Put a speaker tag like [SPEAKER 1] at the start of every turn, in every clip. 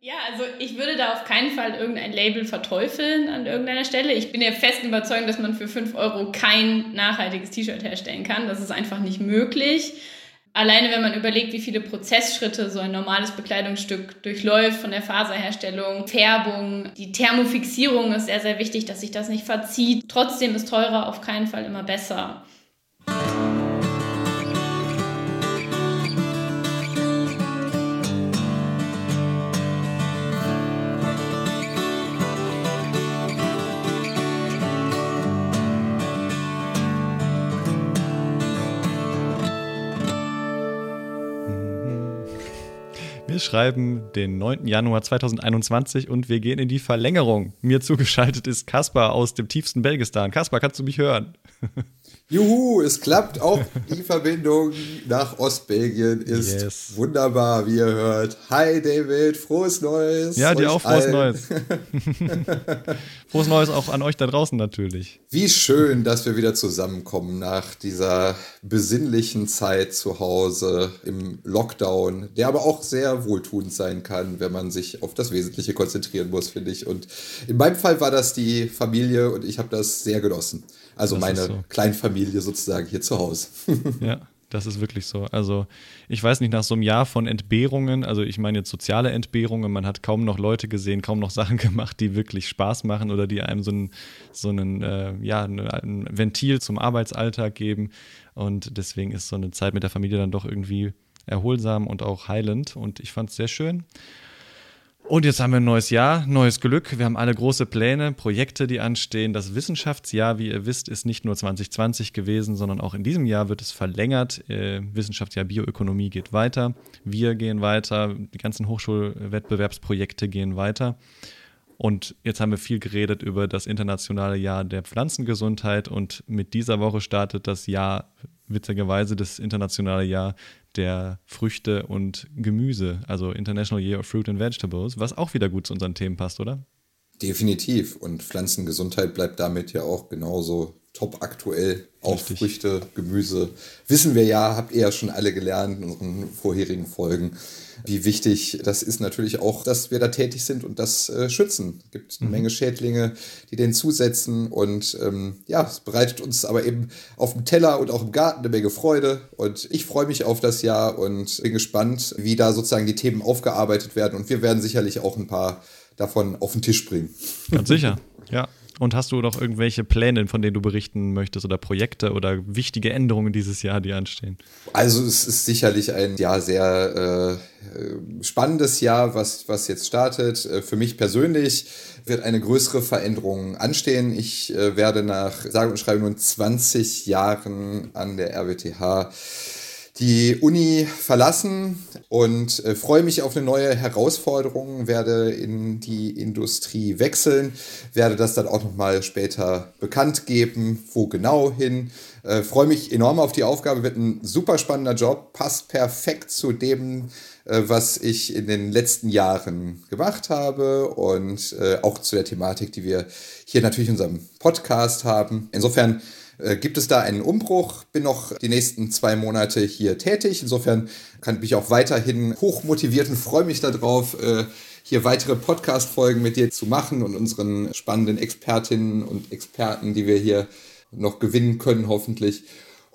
[SPEAKER 1] Ja, also ich würde da auf keinen Fall irgendein Label verteufeln an irgendeiner Stelle. Ich bin ja fest überzeugt, dass man für 5 Euro kein nachhaltiges T-Shirt herstellen kann. Das ist einfach nicht möglich. Alleine wenn man überlegt, wie viele Prozessschritte so ein normales Bekleidungsstück durchläuft, von der Faserherstellung, Färbung, die Thermofixierung ist sehr, sehr wichtig, dass sich das nicht verzieht. Trotzdem ist teurer auf keinen Fall immer besser.
[SPEAKER 2] Wir schreiben den 9. Januar 2021 und wir gehen in die Verlängerung. Mir zugeschaltet ist Kaspar aus dem tiefsten Belgistan. Kaspar, kannst du mich hören?
[SPEAKER 3] Juhu, es klappt auch. Die Verbindung nach Ostbelgien ist yes. wunderbar, wie ihr hört. Hi David, frohes Neues.
[SPEAKER 2] Ja, dir auch frohes allen. Neues. frohes Neues auch an euch da draußen natürlich.
[SPEAKER 3] Wie schön, dass wir wieder zusammenkommen nach dieser besinnlichen Zeit zu Hause im Lockdown, der aber auch sehr wohltuend sein kann, wenn man sich auf das Wesentliche konzentrieren muss, finde ich. Und in meinem Fall war das die Familie und ich habe das sehr genossen. Also das meine so. Kleinfamilie sozusagen hier zu Hause.
[SPEAKER 2] ja. Das ist wirklich so. Also, ich weiß nicht, nach so einem Jahr von Entbehrungen, also ich meine jetzt soziale Entbehrungen, man hat kaum noch Leute gesehen, kaum noch Sachen gemacht, die wirklich Spaß machen oder die einem so ein, so einen, äh, ja, ein Ventil zum Arbeitsalltag geben. Und deswegen ist so eine Zeit mit der Familie dann doch irgendwie erholsam und auch heilend. Und ich fand es sehr schön. Und jetzt haben wir ein neues Jahr, neues Glück. Wir haben alle große Pläne, Projekte, die anstehen. Das Wissenschaftsjahr, wie ihr wisst, ist nicht nur 2020 gewesen, sondern auch in diesem Jahr wird es verlängert. Äh, Wissenschaftsjahr Bioökonomie geht weiter. Wir gehen weiter. Die ganzen Hochschulwettbewerbsprojekte gehen weiter. Und jetzt haben wir viel geredet über das internationale Jahr der Pflanzengesundheit. Und mit dieser Woche startet das Jahr, witzigerweise, das internationale Jahr der Früchte und Gemüse, also International Year of Fruit and Vegetables, was auch wieder gut zu unseren Themen passt, oder?
[SPEAKER 3] Definitiv. Und Pflanzengesundheit bleibt damit ja auch genauso top aktuell. Auch Richtig. Früchte, Gemüse. Wissen wir ja, habt ihr ja schon alle gelernt in unseren vorherigen Folgen, wie wichtig das ist natürlich auch, dass wir da tätig sind und das äh, schützen. Es gibt eine mhm. Menge Schädlinge, die den zusetzen und ähm, ja, es bereitet uns aber eben auf dem Teller und auch im Garten eine Menge Freude und ich freue mich auf das Jahr und bin gespannt, wie da sozusagen die Themen aufgearbeitet werden und wir werden sicherlich auch ein paar davon auf den Tisch bringen.
[SPEAKER 2] Ganz sicher, ja. Und hast du noch irgendwelche Pläne, von denen du berichten möchtest oder Projekte oder wichtige Änderungen dieses Jahr, die anstehen?
[SPEAKER 3] Also es ist sicherlich ein ja, sehr äh, spannendes Jahr, was, was jetzt startet. Äh, für mich persönlich wird eine größere Veränderung anstehen. Ich äh, werde nach sage und schreibe nun 20 Jahren an der RWTH die Uni verlassen und äh, freue mich auf eine neue Herausforderung, werde in die Industrie wechseln, werde das dann auch nochmal später bekannt geben, wo genau hin. Äh, freue mich enorm auf die Aufgabe, wird ein super spannender Job, passt perfekt zu dem, äh, was ich in den letzten Jahren gemacht habe und äh, auch zu der Thematik, die wir hier natürlich in unserem Podcast haben. Insofern äh, gibt es da einen Umbruch. Bin noch die nächsten zwei Monate hier tätig. Insofern kann ich auch weiterhin hochmotiviert und freue mich darauf, äh, hier weitere Podcast-Folgen mit dir zu machen und unseren spannenden Expertinnen und Experten, die wir hier noch gewinnen können, hoffentlich.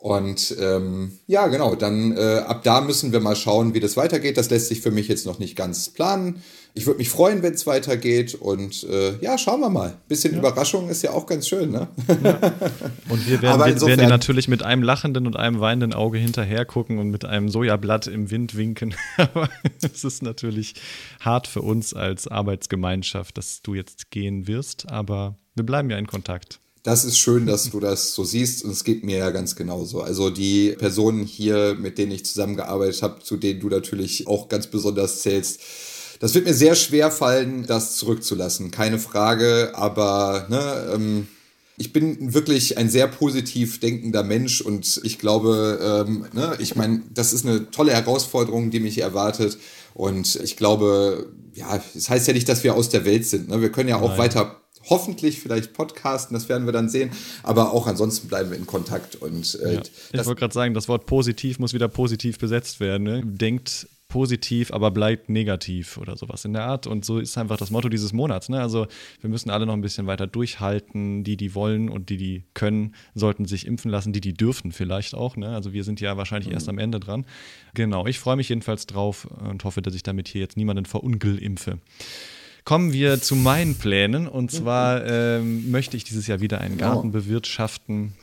[SPEAKER 3] Und ähm, ja, genau, dann äh, ab da müssen wir mal schauen, wie das weitergeht. Das lässt sich für mich jetzt noch nicht ganz planen. Ich würde mich freuen, wenn es weitergeht. Und äh, ja, schauen wir mal. Bisschen ja. Überraschung ist ja auch ganz schön, ne? Ja.
[SPEAKER 2] Und wir werden, wir, werden dir natürlich mit einem lachenden und einem weinenden Auge hinterher gucken und mit einem Sojablatt im Wind winken. Aber es ist natürlich hart für uns als Arbeitsgemeinschaft, dass du jetzt gehen wirst. Aber wir bleiben ja in Kontakt
[SPEAKER 3] das ist schön, dass du das so siehst und es geht mir ja ganz genauso. Also die Personen hier, mit denen ich zusammengearbeitet habe, zu denen du natürlich auch ganz besonders zählst, das wird mir sehr schwer fallen, das zurückzulassen, keine Frage, aber ne, ähm, ich bin wirklich ein sehr positiv denkender Mensch und ich glaube, ähm, ne, ich meine, das ist eine tolle Herausforderung, die mich erwartet. Und ich glaube, ja, das heißt ja nicht, dass wir aus der Welt sind. Ne? Wir können ja auch Nein. weiter hoffentlich vielleicht podcasten, das werden wir dann sehen. Aber auch ansonsten bleiben wir in Kontakt. Und,
[SPEAKER 2] äh, ja. Ich wollte gerade sagen, das Wort positiv muss wieder positiv besetzt werden. Ne? Denkt positiv, aber bleibt negativ oder sowas in der Art. Und so ist einfach das Motto dieses Monats. Ne? Also wir müssen alle noch ein bisschen weiter durchhalten. Die, die wollen und die, die können, sollten sich impfen lassen. Die, die dürfen vielleicht auch. Ne? Also wir sind ja wahrscheinlich mhm. erst am Ende dran. Genau, ich freue mich jedenfalls drauf und hoffe, dass ich damit hier jetzt niemanden verungelimpfe. Kommen wir zu meinen Plänen. Und zwar ähm, möchte ich dieses Jahr wieder einen. Garten bewirtschaften.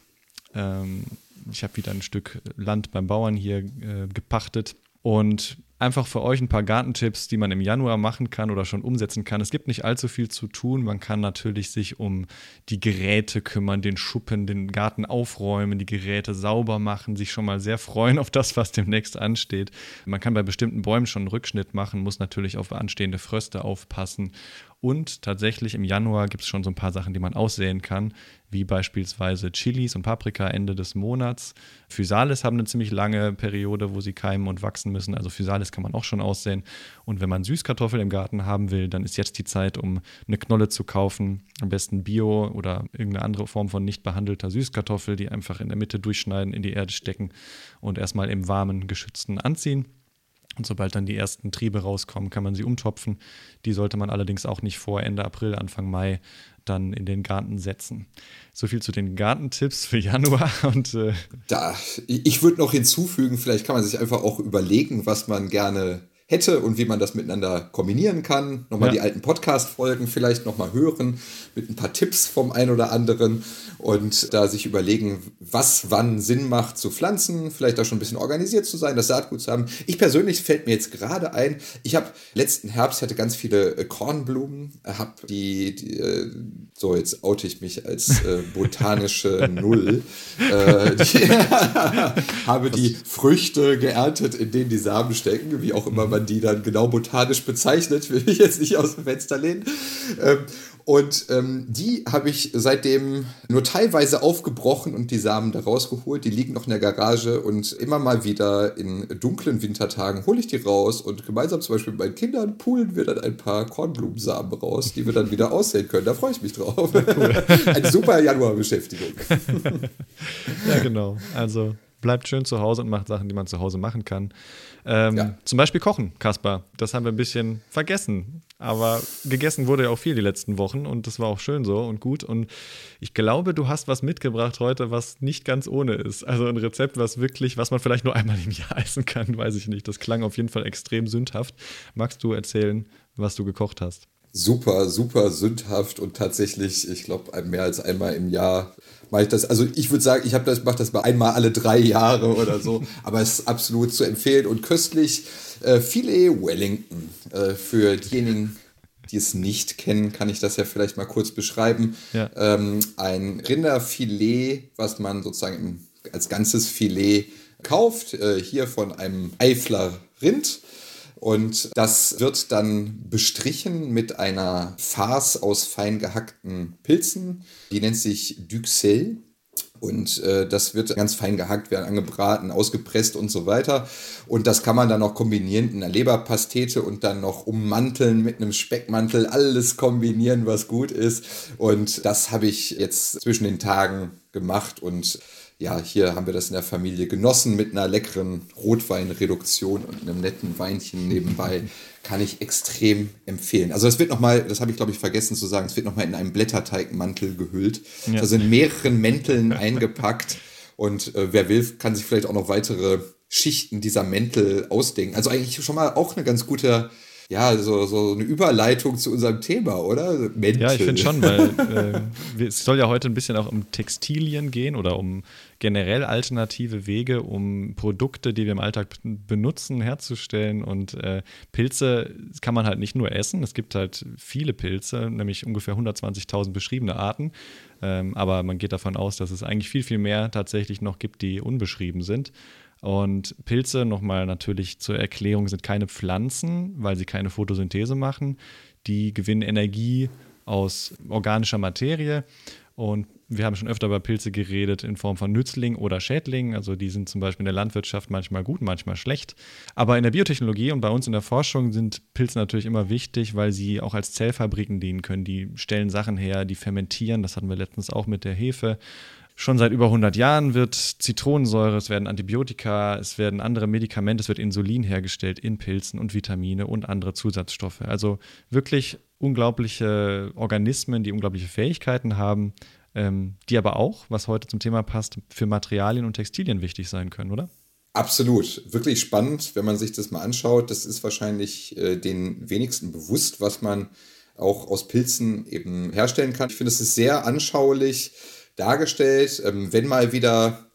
[SPEAKER 2] Ähm, ich habe wieder ein Stück Land beim Bauern hier äh, gepachtet und einfach für euch ein paar Gartentipps, die man im Januar machen kann oder schon umsetzen kann. Es gibt nicht allzu viel zu tun. Man kann natürlich sich um die Geräte kümmern, den Schuppen, den Garten aufräumen, die Geräte sauber machen, sich schon mal sehr freuen auf das, was demnächst ansteht. Man kann bei bestimmten Bäumen schon einen Rückschnitt machen, muss natürlich auf anstehende Fröste aufpassen und tatsächlich im Januar gibt es schon so ein paar Sachen, die man aussehen kann, wie beispielsweise Chilis und Paprika Ende des Monats. Physalis haben eine ziemlich lange Periode, wo sie keimen und wachsen müssen. Also Physalis kann man auch schon aussehen. Und wenn man Süßkartoffeln im Garten haben will, dann ist jetzt die Zeit, um eine Knolle zu kaufen. Am besten Bio oder irgendeine andere Form von nicht behandelter Süßkartoffel, die einfach in der Mitte durchschneiden, in die Erde stecken und erstmal im warmen, geschützten anziehen. Und sobald dann die ersten Triebe rauskommen, kann man sie umtopfen. Die sollte man allerdings auch nicht vor Ende April, Anfang Mai dann in den Garten setzen. So viel zu den Gartentipps für Januar. Und, äh
[SPEAKER 3] da, ich würde noch hinzufügen, vielleicht kann man sich einfach auch überlegen, was man gerne hätte und wie man das miteinander kombinieren kann. Nochmal ja. die alten Podcast-Folgen vielleicht nochmal hören mit ein paar Tipps vom einen oder anderen und da sich überlegen, was wann Sinn macht zu pflanzen, vielleicht auch schon ein bisschen organisiert zu sein, das Saatgut zu haben. Ich persönlich fällt mir jetzt gerade ein, ich habe letzten Herbst hatte ganz viele äh, Kornblumen, habe die, die äh, so jetzt oute ich mich als äh, botanische Null, äh, die, habe die Früchte geerntet, in denen die Samen stecken, wie auch immer man die dann genau botanisch bezeichnet, will ich jetzt nicht aus dem Fenster lehnen. Ähm, und ähm, die habe ich seitdem nur teilweise aufgebrochen und die Samen da rausgeholt. Die liegen noch in der Garage und immer mal wieder in dunklen Wintertagen hole ich die raus und gemeinsam zum Beispiel mit meinen Kindern poolen wir dann ein paar Kornblumensamen raus, die wir dann wieder aussehen können. Da freue ich mich drauf. Cool. Eine super Januarbeschäftigung.
[SPEAKER 2] ja, genau. Also bleibt schön zu Hause und macht Sachen, die man zu Hause machen kann. Ähm, ja. Zum Beispiel kochen, Kaspar. Das haben wir ein bisschen vergessen. Aber gegessen wurde ja auch viel die letzten Wochen und das war auch schön so und gut. Und ich glaube, du hast was mitgebracht heute, was nicht ganz ohne ist. Also ein Rezept, was wirklich, was man vielleicht nur einmal im Jahr essen kann, weiß ich nicht. Das klang auf jeden Fall extrem sündhaft. Magst du erzählen, was du gekocht hast?
[SPEAKER 3] Super, super sündhaft und tatsächlich, ich glaube, mehr als einmal im Jahr mache ich das. Also ich würde sagen, ich habe das, mache das mal einmal alle drei Jahre oder so, aber es ist absolut zu empfehlen und köstlich. Äh, Filet Wellington. Äh, für diejenigen, die es nicht kennen, kann ich das ja vielleicht mal kurz beschreiben. Ja. Ähm, ein Rinderfilet, was man sozusagen im, als ganzes Filet kauft, äh, hier von einem Eifler Rind. Und das wird dann bestrichen mit einer Farce aus fein gehackten Pilzen. Die nennt sich Duxelles. Und äh, das wird ganz fein gehackt, werden angebraten, ausgepresst und so weiter. Und das kann man dann noch kombinieren in einer Leberpastete und dann noch ummanteln mit einem Speckmantel. Alles kombinieren, was gut ist. Und das habe ich jetzt zwischen den Tagen gemacht und ja, hier haben wir das in der Familie genossen mit einer leckeren Rotweinreduktion und einem netten Weinchen nebenbei. Kann ich extrem empfehlen. Also es wird nochmal, das habe ich glaube ich vergessen zu sagen, es wird nochmal in einem Blätterteigmantel gehüllt. Ja. Also in mehreren Mänteln eingepackt. Und äh, wer will, kann sich vielleicht auch noch weitere Schichten dieser Mäntel ausdenken. Also eigentlich schon mal auch eine ganz gute ja, so, so eine Überleitung zu unserem Thema, oder?
[SPEAKER 2] Mäntel. Ja, ich finde schon, weil äh, es soll ja heute ein bisschen auch um Textilien gehen oder um generell alternative Wege, um Produkte, die wir im Alltag benutzen, herzustellen. Und äh, Pilze kann man halt nicht nur essen. Es gibt halt viele Pilze, nämlich ungefähr 120.000 beschriebene Arten. Ähm, aber man geht davon aus, dass es eigentlich viel, viel mehr tatsächlich noch gibt, die unbeschrieben sind. Und Pilze, nochmal natürlich zur Erklärung, sind keine Pflanzen, weil sie keine Photosynthese machen. Die gewinnen Energie aus organischer Materie. Und wir haben schon öfter über Pilze geredet in Form von Nützling oder Schädlingen. Also die sind zum Beispiel in der Landwirtschaft manchmal gut, manchmal schlecht. Aber in der Biotechnologie und bei uns in der Forschung sind Pilze natürlich immer wichtig, weil sie auch als Zellfabriken dienen können. Die stellen Sachen her, die fermentieren. Das hatten wir letztens auch mit der Hefe Schon seit über 100 Jahren wird Zitronensäure, es werden Antibiotika, es werden andere Medikamente, es wird Insulin hergestellt in Pilzen und Vitamine und andere Zusatzstoffe. Also wirklich unglaubliche Organismen, die unglaubliche Fähigkeiten haben, ähm, die aber auch, was heute zum Thema passt, für Materialien und Textilien wichtig sein können, oder?
[SPEAKER 3] Absolut, wirklich spannend, wenn man sich das mal anschaut. Das ist wahrscheinlich äh, den wenigsten bewusst, was man auch aus Pilzen eben herstellen kann. Ich finde, es ist sehr anschaulich dargestellt. Ähm, wenn mal wieder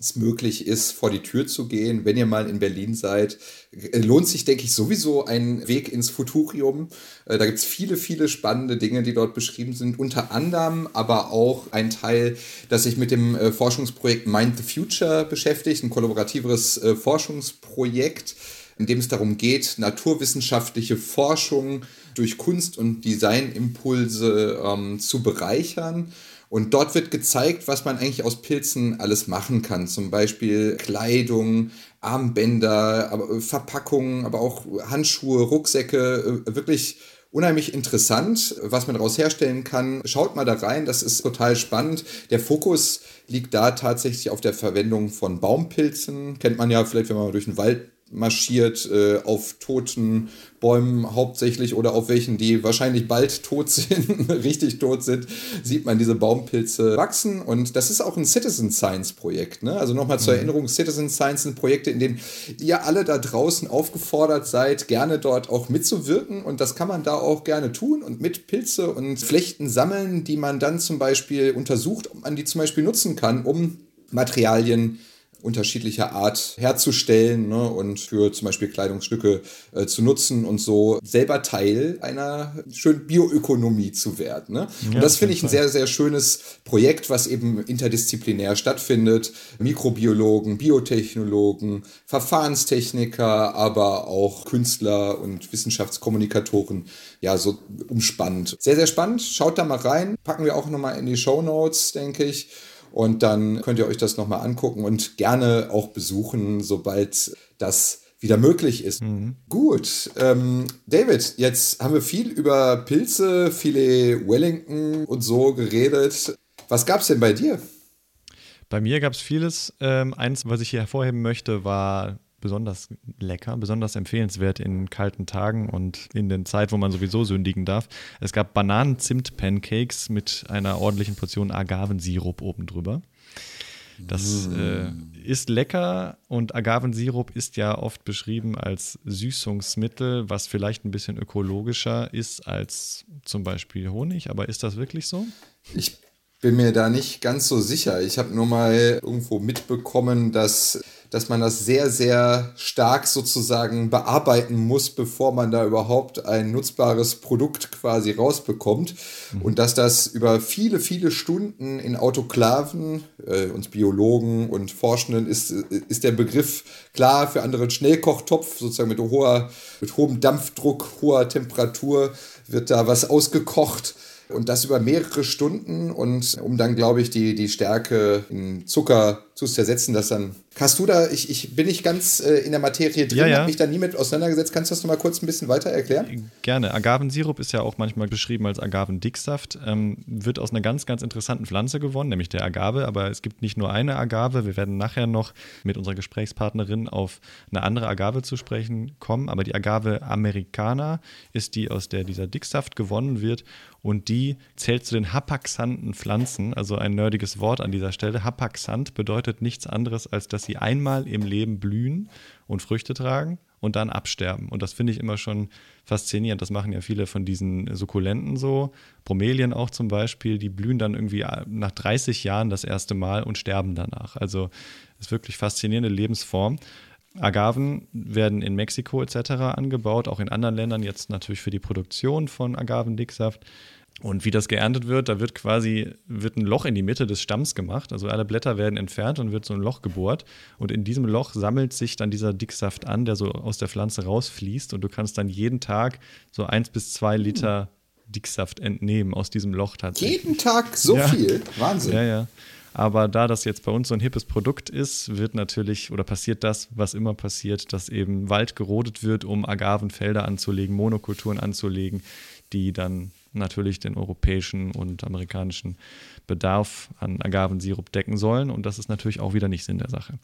[SPEAKER 3] es möglich ist, vor die Tür zu gehen, wenn ihr mal in Berlin seid, äh, lohnt sich, denke ich, sowieso ein Weg ins Futurium. Äh, da gibt es viele, viele spannende Dinge, die dort beschrieben sind. Unter anderem aber auch ein Teil, das sich mit dem äh, Forschungsprojekt Mind the Future beschäftigt, ein kollaboratives Forschungsprojekt, in dem es darum geht, naturwissenschaftliche Forschung durch Kunst- und Designimpulse ähm, zu bereichern und dort wird gezeigt, was man eigentlich aus Pilzen alles machen kann. Zum Beispiel Kleidung, Armbänder, aber äh, Verpackungen, aber auch Handschuhe, Rucksäcke. Äh, wirklich unheimlich interessant, was man daraus herstellen kann. Schaut mal da rein, das ist total spannend. Der Fokus liegt da tatsächlich auf der Verwendung von Baumpilzen. Kennt man ja vielleicht, wenn man durch den Wald marschiert äh, auf toten Bäumen hauptsächlich oder auf welchen, die wahrscheinlich bald tot sind, richtig tot sind, sieht man diese Baumpilze wachsen. Und das ist auch ein Citizen Science Projekt. Ne? Also nochmal zur mhm. Erinnerung, Citizen Science sind Projekte, in denen ihr alle da draußen aufgefordert seid, gerne dort auch mitzuwirken. Und das kann man da auch gerne tun und mit Pilze und Flechten sammeln, die man dann zum Beispiel untersucht, ob man die zum Beispiel nutzen kann, um Materialien unterschiedlicher Art herzustellen ne, und für zum Beispiel Kleidungsstücke äh, zu nutzen und so selber Teil einer schönen Bioökonomie zu werden. Ne? Ja, und das finde ich ein sehr, sehr schönes Projekt, was eben interdisziplinär stattfindet. Mikrobiologen, Biotechnologen, Verfahrenstechniker, aber auch Künstler und Wissenschaftskommunikatoren, ja, so umspannt. Sehr, sehr spannend. Schaut da mal rein. Packen wir auch nochmal in die Show Notes, denke ich. Und dann könnt ihr euch das nochmal angucken und gerne auch besuchen, sobald das wieder möglich ist. Mhm. Gut, ähm, David, jetzt haben wir viel über Pilze, Filet Wellington und so geredet. Was gab es denn bei dir?
[SPEAKER 2] Bei mir gab es vieles. Ähm, eins, was ich hier hervorheben möchte, war besonders lecker, besonders empfehlenswert in kalten Tagen und in den Zeit, wo man sowieso sündigen darf. Es gab Bananen-Zimt-Pancakes mit einer ordentlichen Portion Agavensirup oben drüber. Das mm. äh, ist lecker und Agavensirup ist ja oft beschrieben als Süßungsmittel, was vielleicht ein bisschen ökologischer ist als zum Beispiel Honig. Aber ist das wirklich so?
[SPEAKER 3] Ich bin mir da nicht ganz so sicher. Ich habe nur mal irgendwo mitbekommen, dass dass man das sehr, sehr stark sozusagen bearbeiten muss, bevor man da überhaupt ein nutzbares Produkt quasi rausbekommt. Mhm. Und dass das über viele, viele Stunden in Autoklaven, äh, uns Biologen und Forschenden ist, ist der Begriff klar, für andere Schnellkochtopf, sozusagen mit, hoher, mit hohem Dampfdruck, hoher Temperatur wird da was ausgekocht und das über mehrere Stunden und um dann, glaube ich, die, die Stärke in Zucker zu zersetzen, das dann Hast du da, ich, ich bin nicht ganz äh, in der Materie drin, ja, ja. habe mich da nie mit auseinandergesetzt. Kannst du das noch mal kurz ein bisschen weiter erklären?
[SPEAKER 2] Gerne. Agavensirup ist ja auch manchmal beschrieben als Agavendicksaft. Ähm, wird aus einer ganz, ganz interessanten Pflanze gewonnen, nämlich der Agave. Aber es gibt nicht nur eine Agave. Wir werden nachher noch mit unserer Gesprächspartnerin auf eine andere Agave zu sprechen kommen. Aber die Agave americana ist die, aus der dieser Dicksaft gewonnen wird. Und die zählt zu den hapaxanten Pflanzen, also ein nerdiges Wort an dieser Stelle. Hapaxant bedeutet nichts anderes, als dass sie einmal im Leben blühen und Früchte tragen und dann absterben. Und das finde ich immer schon faszinierend. Das machen ja viele von diesen Sukkulenten so. Bromelien auch zum Beispiel, die blühen dann irgendwie nach 30 Jahren das erste Mal und sterben danach. Also ist wirklich faszinierende Lebensform. Agaven werden in Mexiko etc. angebaut, auch in anderen Ländern jetzt natürlich für die Produktion von Agavendicksaft. Und wie das geerntet wird, da wird quasi wird ein Loch in die Mitte des Stamms gemacht. Also alle Blätter werden entfernt und wird so ein Loch gebohrt. Und in diesem Loch sammelt sich dann dieser Dicksaft an, der so aus der Pflanze rausfließt. Und du kannst dann jeden Tag so eins bis zwei Liter Dicksaft entnehmen aus diesem Loch tatsächlich.
[SPEAKER 3] Jeden Tag so ja. viel? Wahnsinn.
[SPEAKER 2] Ja, ja. Aber da das jetzt bei uns so ein hippes Produkt ist, wird natürlich oder passiert das, was immer passiert, dass eben Wald gerodet wird, um Agavenfelder anzulegen, Monokulturen anzulegen, die dann natürlich den europäischen und amerikanischen Bedarf an Agavensirup decken sollen. Und das ist natürlich auch wieder nicht Sinn der Sache.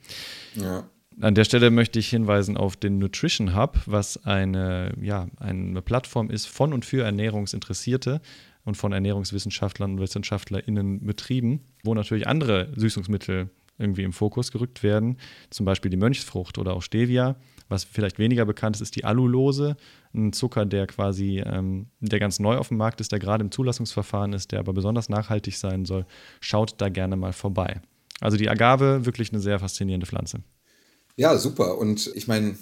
[SPEAKER 2] Ja. An der Stelle möchte ich hinweisen auf den Nutrition Hub, was eine, ja, eine Plattform ist von und für Ernährungsinteressierte und von Ernährungswissenschaftlern und WissenschaftlerInnen betrieben, wo natürlich andere Süßungsmittel irgendwie im Fokus gerückt werden, zum Beispiel die Mönchsfrucht oder auch Stevia. Was vielleicht weniger bekannt ist, ist die Alulose, ein Zucker, der quasi, ähm, der ganz neu auf dem Markt ist, der gerade im Zulassungsverfahren ist, der aber besonders nachhaltig sein soll. Schaut da gerne mal vorbei. Also die Agave, wirklich eine sehr faszinierende Pflanze.
[SPEAKER 3] Ja, super. Und ich meine,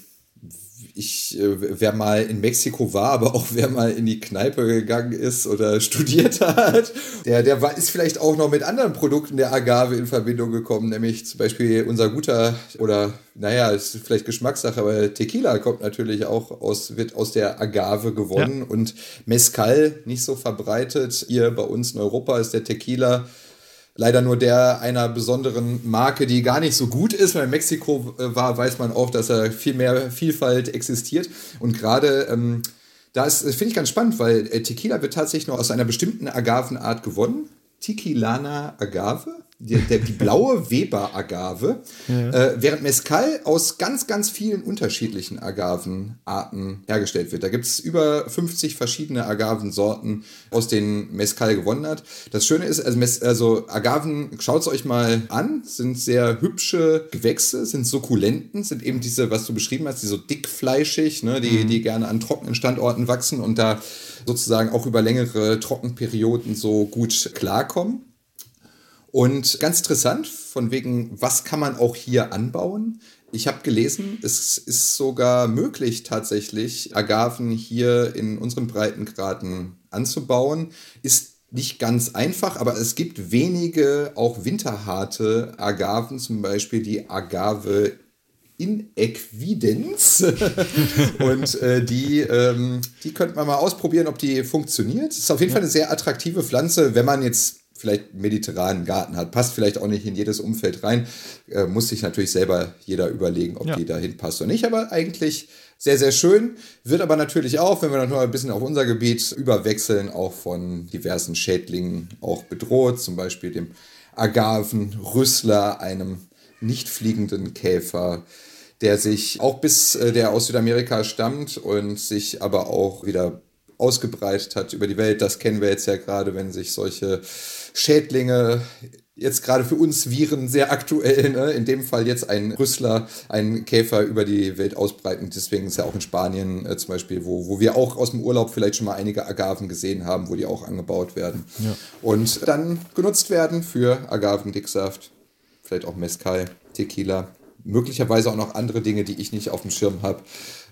[SPEAKER 3] ich, äh, wer mal in Mexiko war, aber auch wer mal in die Kneipe gegangen ist oder studiert hat, der, der war, ist vielleicht auch noch mit anderen Produkten der Agave in Verbindung gekommen, nämlich zum Beispiel unser guter oder naja, ist vielleicht Geschmackssache, aber Tequila kommt natürlich auch aus, wird aus der Agave gewonnen ja. und Mezcal nicht so verbreitet. Hier bei uns in Europa ist der Tequila leider nur der einer besonderen Marke, die gar nicht so gut ist. Weil in Mexiko äh, war, weiß man auch, dass da viel mehr Vielfalt existiert. Und gerade ähm, da ist, finde ich ganz spannend, weil äh, Tequila wird tatsächlich nur aus einer bestimmten Agavenart gewonnen. Tequilana Agave die, der, die blaue Weber-Agave, ja. äh, während Mezcal aus ganz, ganz vielen unterschiedlichen Agavenarten hergestellt wird. Da gibt es über 50 verschiedene Agavensorten, aus denen Mezcal gewonnen hat. Das Schöne ist, also, Mes also Agaven, schaut es euch mal an, sind sehr hübsche Gewächse, sind Sukkulenten, sind eben diese, was du beschrieben hast, die so dickfleischig, ne, die, mhm. die gerne an trockenen Standorten wachsen und da sozusagen auch über längere Trockenperioden so gut klarkommen. Und ganz interessant, von wegen, was kann man auch hier anbauen? Ich habe gelesen, es ist sogar möglich, tatsächlich Agaven hier in unseren Breitengraden anzubauen. Ist nicht ganz einfach, aber es gibt wenige auch winterharte Agaven, zum Beispiel die Agave in Equidenz. und äh, die, ähm, die könnte man mal ausprobieren, ob die funktioniert. Ist auf jeden ja. Fall eine sehr attraktive Pflanze, wenn man jetzt vielleicht mediterranen Garten hat. Passt vielleicht auch nicht in jedes Umfeld rein. Äh, muss sich natürlich selber jeder überlegen, ob ja. die dahin passt oder nicht. Aber eigentlich sehr, sehr schön. Wird aber natürlich auch, wenn wir noch mal ein bisschen auf unser Gebiet überwechseln, auch von diversen Schädlingen auch bedroht. Zum Beispiel dem Agavenrüssler, einem nicht fliegenden Käfer, der sich auch bis äh, der aus Südamerika stammt und sich aber auch wieder ausgebreitet hat über die Welt. Das kennen wir jetzt ja gerade, wenn sich solche Schädlinge, jetzt gerade für uns Viren sehr aktuell, ne? in dem Fall jetzt ein Rüssler, ein Käfer über die Welt ausbreiten. Deswegen ist ja auch in Spanien äh, zum Beispiel, wo, wo wir auch aus dem Urlaub vielleicht schon mal einige Agaven gesehen haben, wo die auch angebaut werden. Ja. Und dann genutzt werden für Agavendicksaft, vielleicht auch Mezcal, Tequila, möglicherweise auch noch andere Dinge, die ich nicht auf dem Schirm habe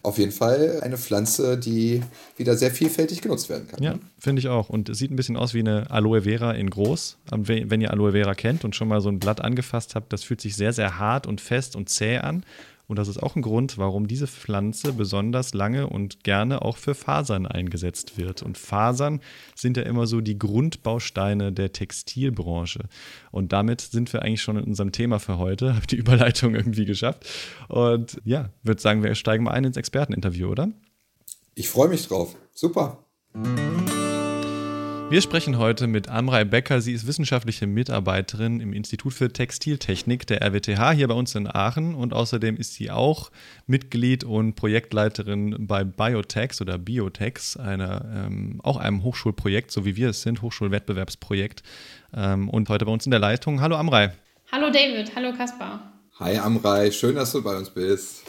[SPEAKER 3] auf jeden Fall eine Pflanze, die wieder sehr vielfältig genutzt werden kann.
[SPEAKER 2] Ja, finde ich auch. Und es sieht ein bisschen aus wie eine Aloe Vera in groß. Wenn ihr Aloe Vera kennt und schon mal so ein Blatt angefasst habt, das fühlt sich sehr, sehr hart und fest und zäh an. Und das ist auch ein Grund, warum diese Pflanze besonders lange und gerne auch für Fasern eingesetzt wird. Und Fasern sind ja immer so die Grundbausteine der Textilbranche. Und damit sind wir eigentlich schon in unserem Thema für heute. Habe die Überleitung irgendwie geschafft. Und ja, würde sagen, wir steigen mal ein ins Experteninterview, oder?
[SPEAKER 3] Ich freue mich drauf. Super.
[SPEAKER 2] Wir sprechen heute mit Amrei Becker. Sie ist wissenschaftliche Mitarbeiterin im Institut für Textiltechnik der RWTH hier bei uns in Aachen und außerdem ist sie auch Mitglied und Projektleiterin bei Biotex oder Biotex, einer, ähm, auch einem Hochschulprojekt, so wie wir es sind, Hochschulwettbewerbsprojekt ähm, und heute bei uns in der Leitung. Hallo Amrei.
[SPEAKER 1] Hallo David, hallo Kaspar.
[SPEAKER 3] Hi Amrei, schön, dass du bei uns bist.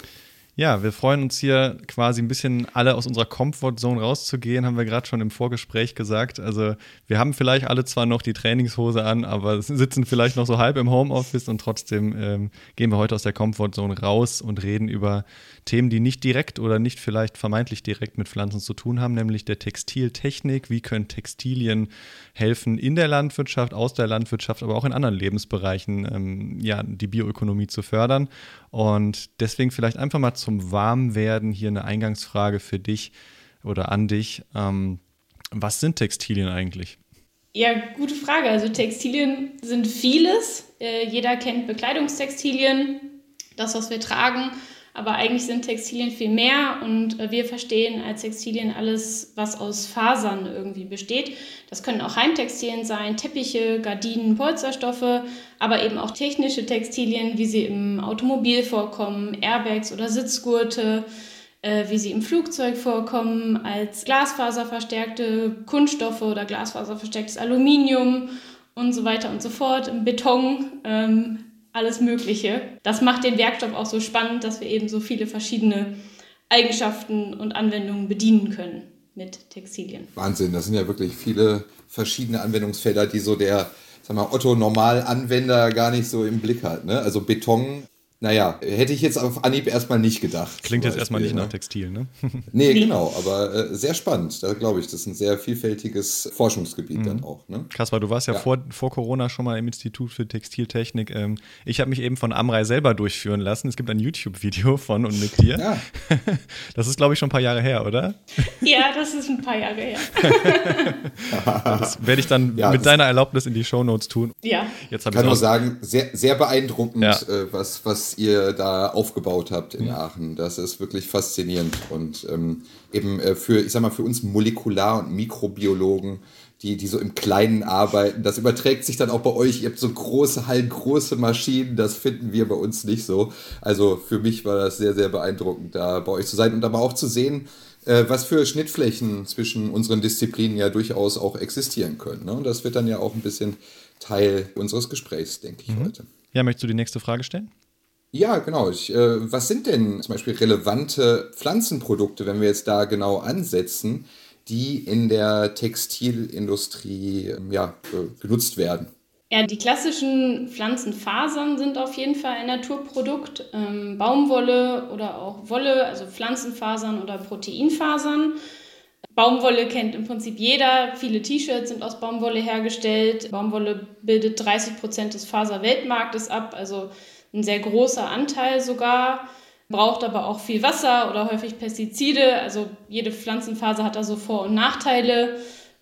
[SPEAKER 2] Ja, wir freuen uns hier quasi ein bisschen alle aus unserer Comfortzone rauszugehen, haben wir gerade schon im Vorgespräch gesagt. Also wir haben vielleicht alle zwar noch die Trainingshose an, aber sitzen vielleicht noch so halb im Homeoffice und trotzdem ähm, gehen wir heute aus der Comfortzone raus und reden über Themen, die nicht direkt oder nicht vielleicht vermeintlich direkt mit Pflanzen zu tun haben, nämlich der Textiltechnik. Wie können Textilien helfen in der Landwirtschaft, aus der Landwirtschaft, aber auch in anderen Lebensbereichen, ähm, ja, die Bioökonomie zu fördern. Und deswegen vielleicht einfach mal zum Warmwerden hier eine Eingangsfrage für dich oder an dich. Ähm, was sind Textilien eigentlich?
[SPEAKER 1] Ja, gute Frage. Also Textilien sind vieles. Äh, jeder kennt Bekleidungstextilien, das, was wir tragen. Aber eigentlich sind Textilien viel mehr und äh, wir verstehen als Textilien alles, was aus Fasern irgendwie besteht. Das können auch Heimtextilien sein, Teppiche, Gardinen, Polsterstoffe, aber eben auch technische Textilien, wie sie im Automobil vorkommen, Airbags oder Sitzgurte äh, wie sie im Flugzeug vorkommen, als glasfaserverstärkte Kunststoffe oder glasfaserverstärktes Aluminium und so weiter und so fort, im Beton, ähm, alles Mögliche. Das macht den Werkstoff auch so spannend, dass wir eben so viele verschiedene Eigenschaften und Anwendungen bedienen können mit Textilien.
[SPEAKER 3] Wahnsinn, das sind ja wirklich viele verschiedene Anwendungsfelder, die so der Otto-Normal-Anwender gar nicht so im Blick hat. Ne? Also Beton naja, hätte ich jetzt auf Anhieb erstmal nicht gedacht.
[SPEAKER 2] Klingt jetzt erstmal nicht ne? nach Textil, ne?
[SPEAKER 3] nee, genau, aber äh, sehr spannend. Da glaube ich, das ist ein sehr vielfältiges Forschungsgebiet mhm. dann auch. Ne?
[SPEAKER 2] Krass, weil du warst ja, ja, Vor, vor Corona schon mal im Institut für Textiltechnik. Ähm, ich habe mich eben von Amrei selber durchführen lassen. Es gibt ein YouTube-Video von und mit dir. Ja. Das ist, glaube ich, schon ein paar Jahre her, oder?
[SPEAKER 1] Ja, das ist ein paar Jahre her.
[SPEAKER 2] das werde ich dann ja, mit deiner Erlaubnis in die Shownotes tun.
[SPEAKER 1] Ja.
[SPEAKER 3] Jetzt ich kann nur sagen, sehr, sehr beeindruckend, äh, was, was ihr da aufgebaut habt in Aachen. Das ist wirklich faszinierend. Und ähm, eben äh, für, ich sag mal, für uns Molekular- und Mikrobiologen, die, die so im Kleinen arbeiten, das überträgt sich dann auch bei euch. Ihr habt so große Hallen, große Maschinen, das finden wir bei uns nicht so. Also für mich war das sehr, sehr beeindruckend, da bei euch zu sein und aber auch zu sehen, äh, was für Schnittflächen zwischen unseren Disziplinen ja durchaus auch existieren können. Ne? Und das wird dann ja auch ein bisschen Teil unseres Gesprächs, denke ich, mhm. heute.
[SPEAKER 2] Ja, möchtest du die nächste Frage stellen?
[SPEAKER 3] Ja, genau. Ich, äh, was sind denn zum Beispiel relevante Pflanzenprodukte, wenn wir jetzt da genau ansetzen, die in der Textilindustrie ähm, ja, äh, genutzt werden?
[SPEAKER 1] Ja, die klassischen Pflanzenfasern sind auf jeden Fall ein Naturprodukt. Ähm, Baumwolle oder auch Wolle, also Pflanzenfasern oder Proteinfasern. Baumwolle kennt im Prinzip jeder. Viele T-Shirts sind aus Baumwolle hergestellt. Baumwolle bildet 30 Prozent des Faserweltmarktes ab. Also ein sehr großer Anteil sogar, braucht aber auch viel Wasser oder häufig Pestizide. Also jede Pflanzenfaser hat da so Vor- und Nachteile.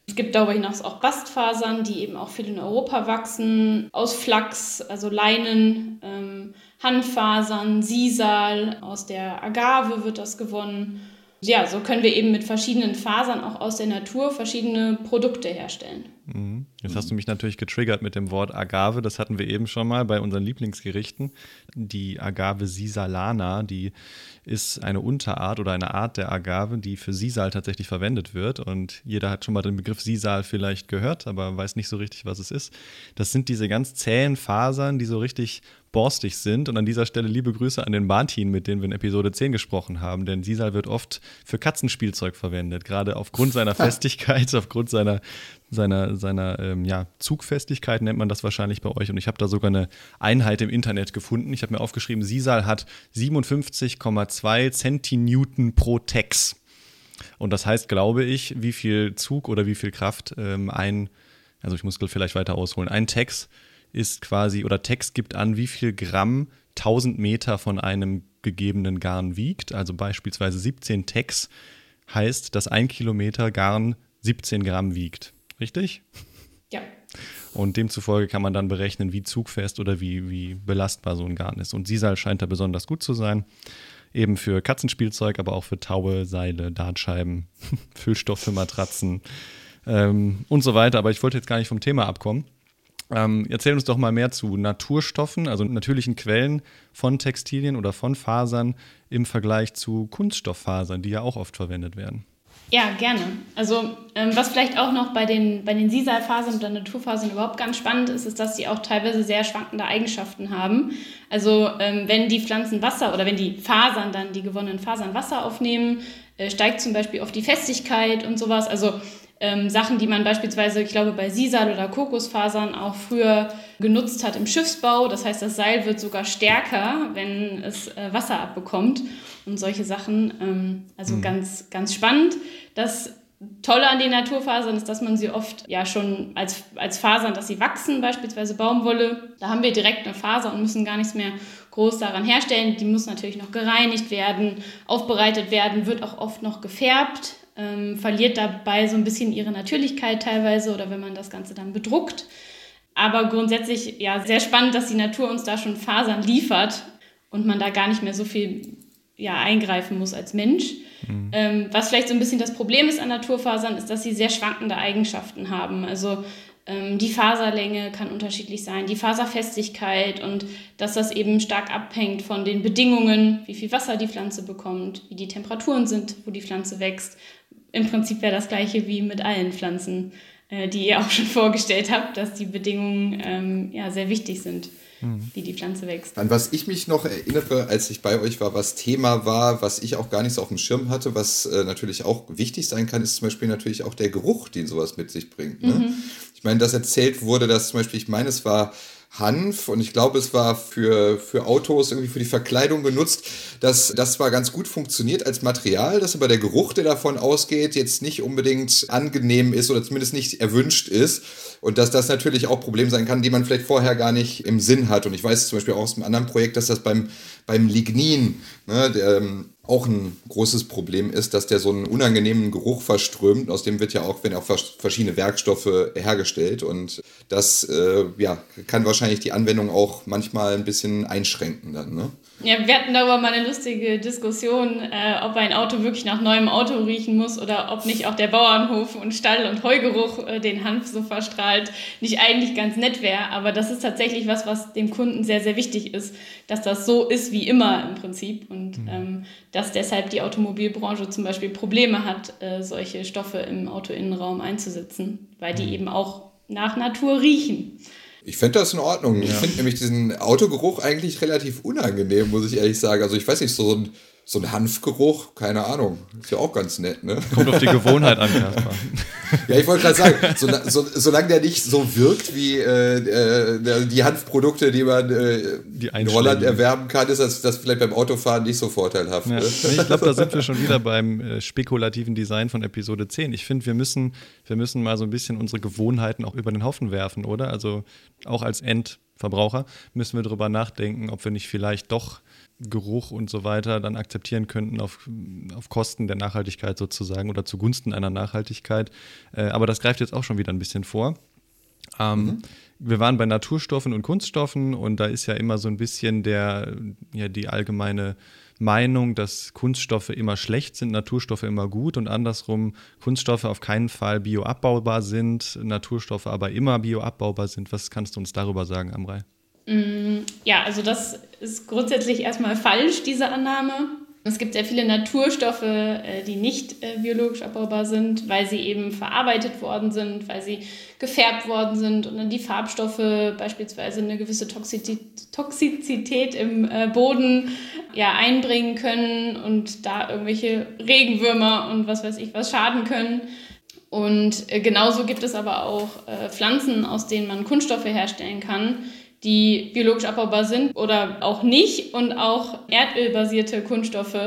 [SPEAKER 1] Es gibt darüber hinaus auch Bastfasern, die eben auch viel in Europa wachsen, aus Flachs, also Leinen, ähm, Handfasern, Sisal, aus der Agave wird das gewonnen. Ja, so können wir eben mit verschiedenen Fasern auch aus der Natur verschiedene Produkte herstellen.
[SPEAKER 2] Mhm. Jetzt hast du mich natürlich getriggert mit dem Wort Agave. Das hatten wir eben schon mal bei unseren Lieblingsgerichten. Die Agave Sisalana, die ist eine Unterart oder eine Art der Agave, die für Sisal tatsächlich verwendet wird. Und jeder hat schon mal den Begriff Sisal vielleicht gehört, aber weiß nicht so richtig, was es ist. Das sind diese ganz zähen Fasern, die so richtig borstig sind. Und an dieser Stelle liebe Grüße an den Martin, mit dem wir in Episode 10 gesprochen haben. Denn Sisal wird oft für Katzenspielzeug verwendet, gerade aufgrund seiner Festigkeit, aufgrund seiner, seiner, seiner ähm, ja, Zugfestigkeit nennt man das wahrscheinlich bei euch. Und ich habe da sogar eine Einheit im Internet gefunden. Ich habe mir aufgeschrieben, Sisal hat 57,2 Zentinewton pro Tex. Und das heißt, glaube ich, wie viel Zug oder wie viel Kraft ähm, ein, also ich muss vielleicht weiter ausholen, ein Tex ist quasi, oder Text gibt an, wie viel Gramm 1000 Meter von einem gegebenen Garn wiegt. Also beispielsweise 17 Tex heißt, dass ein Kilometer Garn 17 Gramm wiegt. Richtig?
[SPEAKER 1] Ja.
[SPEAKER 2] Und demzufolge kann man dann berechnen, wie zugfest oder wie, wie belastbar so ein Garn ist. Und Sisal scheint da besonders gut zu sein. Eben für Katzenspielzeug, aber auch für Taue, Seile, Dartscheiben, Füllstoff für Matratzen ähm, und so weiter. Aber ich wollte jetzt gar nicht vom Thema abkommen. Ähm, erzähl uns doch mal mehr zu Naturstoffen, also natürlichen Quellen von Textilien oder von Fasern im Vergleich zu Kunststofffasern, die ja auch oft verwendet werden.
[SPEAKER 1] Ja, gerne. Also ähm, was vielleicht auch noch bei den, bei den Sisalfasern oder Naturfasern überhaupt ganz spannend ist, ist, dass sie auch teilweise sehr schwankende Eigenschaften haben. Also ähm, wenn die Pflanzen Wasser oder wenn die Fasern dann, die gewonnenen Fasern Wasser aufnehmen, äh, steigt zum Beispiel oft die Festigkeit und sowas. Also ähm, Sachen, die man beispielsweise, ich glaube, bei Sisal oder Kokosfasern auch früher genutzt hat im Schiffsbau. Das heißt, das Seil wird sogar stärker, wenn es äh, Wasser abbekommt und solche Sachen. Ähm, also mhm. ganz, ganz spannend. Das Tolle an den Naturfasern ist, dass man sie oft ja schon als, als Fasern, dass sie wachsen, beispielsweise Baumwolle. Da haben wir direkt eine Faser und müssen gar nichts mehr groß daran herstellen. Die muss natürlich noch gereinigt werden, aufbereitet werden, wird auch oft noch gefärbt ähm, verliert dabei so ein bisschen ihre Natürlichkeit teilweise oder wenn man das Ganze dann bedruckt. Aber grundsätzlich ja sehr spannend, dass die Natur uns da schon Fasern liefert und man da gar nicht mehr so viel ja, eingreifen muss als Mensch. Mhm. Ähm, was vielleicht so ein bisschen das Problem ist an Naturfasern, ist, dass sie sehr schwankende Eigenschaften haben. Also ähm, die Faserlänge kann unterschiedlich sein, die Faserfestigkeit und dass das eben stark abhängt von den Bedingungen, wie viel Wasser die Pflanze bekommt, wie die Temperaturen sind, wo die Pflanze wächst. Im Prinzip wäre das gleiche wie mit allen Pflanzen, äh, die ihr auch schon vorgestellt habt, dass die Bedingungen ähm, ja, sehr wichtig sind mhm. wie die Pflanze wächst.
[SPEAKER 3] An was ich mich noch erinnere, als ich bei euch war, was Thema war, was ich auch gar nicht so auf dem Schirm hatte, was äh, natürlich auch wichtig sein kann, ist zum Beispiel natürlich auch der Geruch, den sowas mit sich bringt. Ne? Mhm. Ich meine, dass erzählt wurde, dass zum Beispiel, ich meine, es war Hanf. Und ich glaube, es war für, für Autos irgendwie für die Verkleidung genutzt, dass das zwar ganz gut funktioniert als Material, dass aber der Geruch, der davon ausgeht, jetzt nicht unbedingt angenehm ist oder zumindest nicht erwünscht ist. Und dass das natürlich auch Problem sein kann, die man vielleicht vorher gar nicht im Sinn hat. Und ich weiß zum Beispiel auch aus einem anderen Projekt, dass das beim, beim Lignin, ne, der, ähm, auch ein großes Problem ist, dass der so einen unangenehmen Geruch verströmt. Aus dem wird ja auch, wenn auch verschiedene Werkstoffe hergestellt. Und das äh, ja, kann wahrscheinlich die Anwendung auch manchmal ein bisschen einschränken dann. Ne?
[SPEAKER 1] Ja, wir hatten darüber mal eine lustige Diskussion, äh, ob ein Auto wirklich nach neuem Auto riechen muss oder ob nicht auch der Bauernhof und Stall- und Heugeruch äh, den Hanf so verstrahlt, nicht eigentlich ganz nett wäre. Aber das ist tatsächlich was, was dem Kunden sehr, sehr wichtig ist, dass das so ist wie immer im Prinzip und mhm. ähm, dass deshalb die Automobilbranche zum Beispiel Probleme hat, äh, solche Stoffe im Autoinnenraum einzusetzen, weil die mhm. eben auch nach Natur riechen.
[SPEAKER 3] Ich fände das in Ordnung. Ja. Ich finde nämlich diesen Autogeruch eigentlich relativ unangenehm, muss ich ehrlich sagen. Also ich weiß nicht, so ein so ein Hanfgeruch, keine Ahnung. Ist ja auch ganz nett, ne?
[SPEAKER 2] Kommt auf die Gewohnheit an, Kaspar.
[SPEAKER 3] ja, ich wollte gerade sagen, so, so, solange der nicht so wirkt wie äh, äh, die Hanfprodukte, die man äh, die in Holland erwerben kann, ist das, das vielleicht beim Autofahren nicht so vorteilhaft. Ja. Ne?
[SPEAKER 2] Ich glaube, da sind wir schon wieder beim äh, spekulativen Design von Episode 10. Ich finde, wir müssen, wir müssen mal so ein bisschen unsere Gewohnheiten auch über den Haufen werfen, oder? Also auch als Endverbraucher müssen wir darüber nachdenken, ob wir nicht vielleicht doch Geruch und so weiter dann akzeptieren könnten auf, auf Kosten der Nachhaltigkeit sozusagen oder zugunsten einer Nachhaltigkeit. Äh, aber das greift jetzt auch schon wieder ein bisschen vor. Ähm, mhm. Wir waren bei Naturstoffen und Kunststoffen und da ist ja immer so ein bisschen der, ja, die allgemeine Meinung, dass Kunststoffe immer schlecht sind, Naturstoffe immer gut und andersrum Kunststoffe auf keinen Fall bioabbaubar sind, Naturstoffe aber immer bioabbaubar sind. Was kannst du uns darüber sagen, Amrei?
[SPEAKER 1] Mm, ja, also das ist grundsätzlich erstmal falsch, diese Annahme. Es gibt sehr viele Naturstoffe, äh, die nicht äh, biologisch abbaubar sind, weil sie eben verarbeitet worden sind, weil sie gefärbt worden sind und dann die Farbstoffe beispielsweise eine gewisse Toxizität im äh, Boden ja, einbringen können und da irgendwelche Regenwürmer und was weiß ich was schaden können. Und genauso gibt es aber auch Pflanzen, aus denen man Kunststoffe herstellen kann, die biologisch abbaubar sind oder auch nicht und auch erdölbasierte Kunststoffe,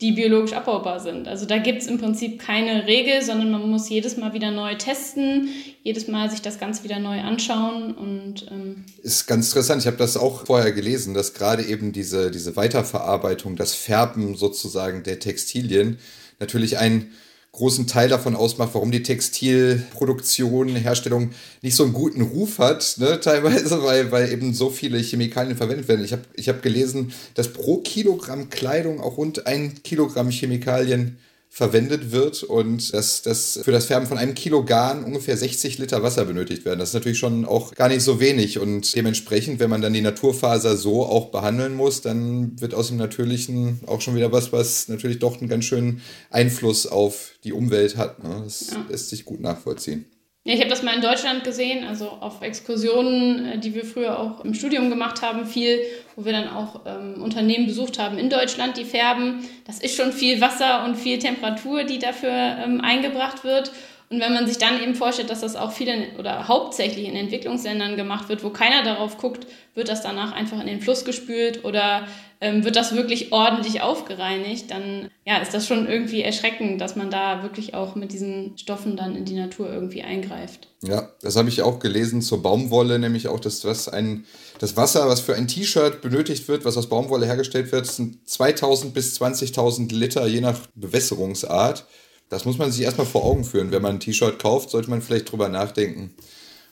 [SPEAKER 1] die biologisch abbaubar sind. Also da gibt es im Prinzip keine Regel, sondern man muss jedes Mal wieder neu testen, jedes Mal sich das ganz wieder neu anschauen und ähm
[SPEAKER 3] ist ganz interessant. Ich habe das auch vorher gelesen, dass gerade eben diese, diese Weiterverarbeitung, das Färben sozusagen der Textilien natürlich ein großen Teil davon ausmacht, warum die Textilproduktion, Herstellung nicht so einen guten Ruf hat, ne, teilweise, weil, weil eben so viele Chemikalien verwendet werden. Ich habe ich hab gelesen, dass pro Kilogramm Kleidung auch rund ein Kilogramm Chemikalien verwendet wird und dass, dass für das Färben von einem Kilo Garn ungefähr 60 Liter Wasser benötigt werden. Das ist natürlich schon auch gar nicht so wenig und dementsprechend, wenn man dann die Naturfaser so auch behandeln muss, dann wird aus dem Natürlichen auch schon wieder was, was natürlich doch einen ganz schönen Einfluss auf die Umwelt hat. Ne? Das ja. lässt sich gut nachvollziehen.
[SPEAKER 1] Ja, ich habe das mal in Deutschland gesehen, also auf Exkursionen, äh, die wir früher auch im Studium gemacht haben, viel, wo wir dann auch ähm, Unternehmen besucht haben in Deutschland, die färben. Das ist schon viel Wasser und viel Temperatur, die dafür ähm, eingebracht wird. Und wenn man sich dann eben vorstellt, dass das auch viele oder hauptsächlich in Entwicklungsländern gemacht wird, wo keiner darauf guckt, wird das danach einfach in den Fluss gespült oder ähm, wird das wirklich ordentlich aufgereinigt, dann ja, ist das schon irgendwie erschreckend, dass man da wirklich auch mit diesen Stoffen dann in die Natur irgendwie eingreift.
[SPEAKER 3] Ja, das habe ich auch gelesen zur Baumwolle, nämlich auch, dass das ein das Wasser, was für ein T-Shirt benötigt wird, was aus Baumwolle hergestellt wird, sind 2000 bis 20.000 Liter je nach Bewässerungsart. Das muss man sich erstmal vor Augen führen. Wenn man ein T-Shirt kauft, sollte man vielleicht drüber nachdenken,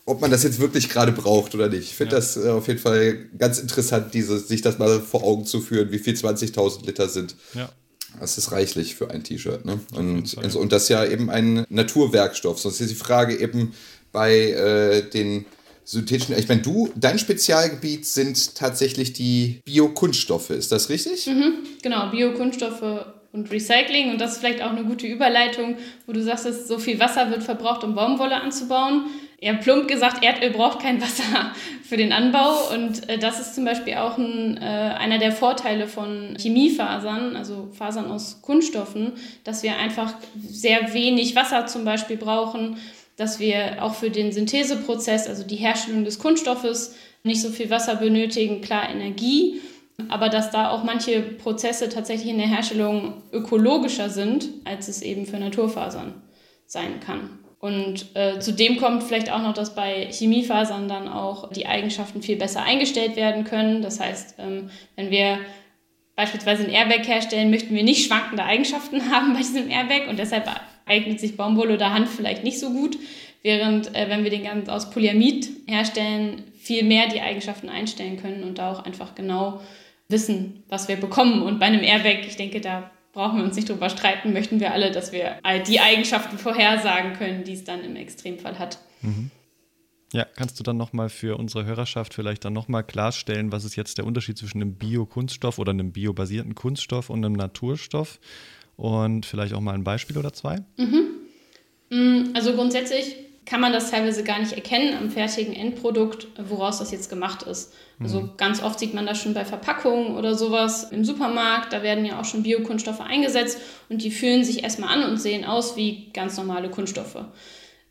[SPEAKER 3] ob man das jetzt wirklich gerade braucht oder nicht. Ich finde ja. das äh, auf jeden Fall ganz interessant, diese, sich das mal vor Augen zu führen, wie viel 20.000 Liter sind. Ja. Das ist reichlich für ein T-Shirt. Ne? Und, und das ist ja eben ein Naturwerkstoff. Sonst ist die Frage eben bei äh, den synthetischen. Ich meine, du, dein Spezialgebiet sind tatsächlich die Biokunststoffe. Ist das richtig?
[SPEAKER 1] Mhm, genau, Biokunststoffe und Recycling. Und das ist vielleicht auch eine gute Überleitung, wo du sagst, dass so viel Wasser wird verbraucht, um Baumwolle anzubauen. Ja, plump gesagt, Erdöl braucht kein Wasser für den Anbau. Und äh, das ist zum Beispiel auch ein, äh, einer der Vorteile von Chemiefasern, also Fasern aus Kunststoffen, dass wir einfach sehr wenig Wasser zum Beispiel brauchen, dass wir auch für den Syntheseprozess, also die Herstellung des Kunststoffes, nicht so viel Wasser benötigen, klar Energie aber dass da auch manche Prozesse tatsächlich in der Herstellung ökologischer sind, als es eben für Naturfasern sein kann. Und äh, zudem kommt vielleicht auch noch, dass bei Chemiefasern dann auch die Eigenschaften viel besser eingestellt werden können. Das heißt, ähm, wenn wir beispielsweise ein Airbag herstellen, möchten wir nicht schwankende Eigenschaften haben bei diesem Airbag und deshalb eignet sich Baumwolle oder Hand vielleicht nicht so gut. Während äh, wenn wir den ganz aus Polyamid herstellen, viel mehr die Eigenschaften einstellen können und da auch einfach genau wissen, was wir bekommen. Und bei einem Airbag, ich denke, da brauchen wir uns nicht drüber streiten, möchten wir alle, dass wir all die Eigenschaften vorhersagen können, die es dann im Extremfall hat. Mhm.
[SPEAKER 2] Ja, kannst du dann nochmal für unsere Hörerschaft vielleicht dann nochmal klarstellen, was ist jetzt der Unterschied zwischen einem Biokunststoff oder einem biobasierten Kunststoff und einem Naturstoff? Und vielleicht auch mal ein Beispiel oder zwei?
[SPEAKER 1] Mhm. Mm, also grundsätzlich kann man das teilweise gar nicht erkennen am fertigen Endprodukt, woraus das jetzt gemacht ist. Also mhm. ganz oft sieht man das schon bei Verpackungen oder sowas im Supermarkt. Da werden ja auch schon Biokunststoffe eingesetzt und die fühlen sich erstmal an und sehen aus wie ganz normale Kunststoffe.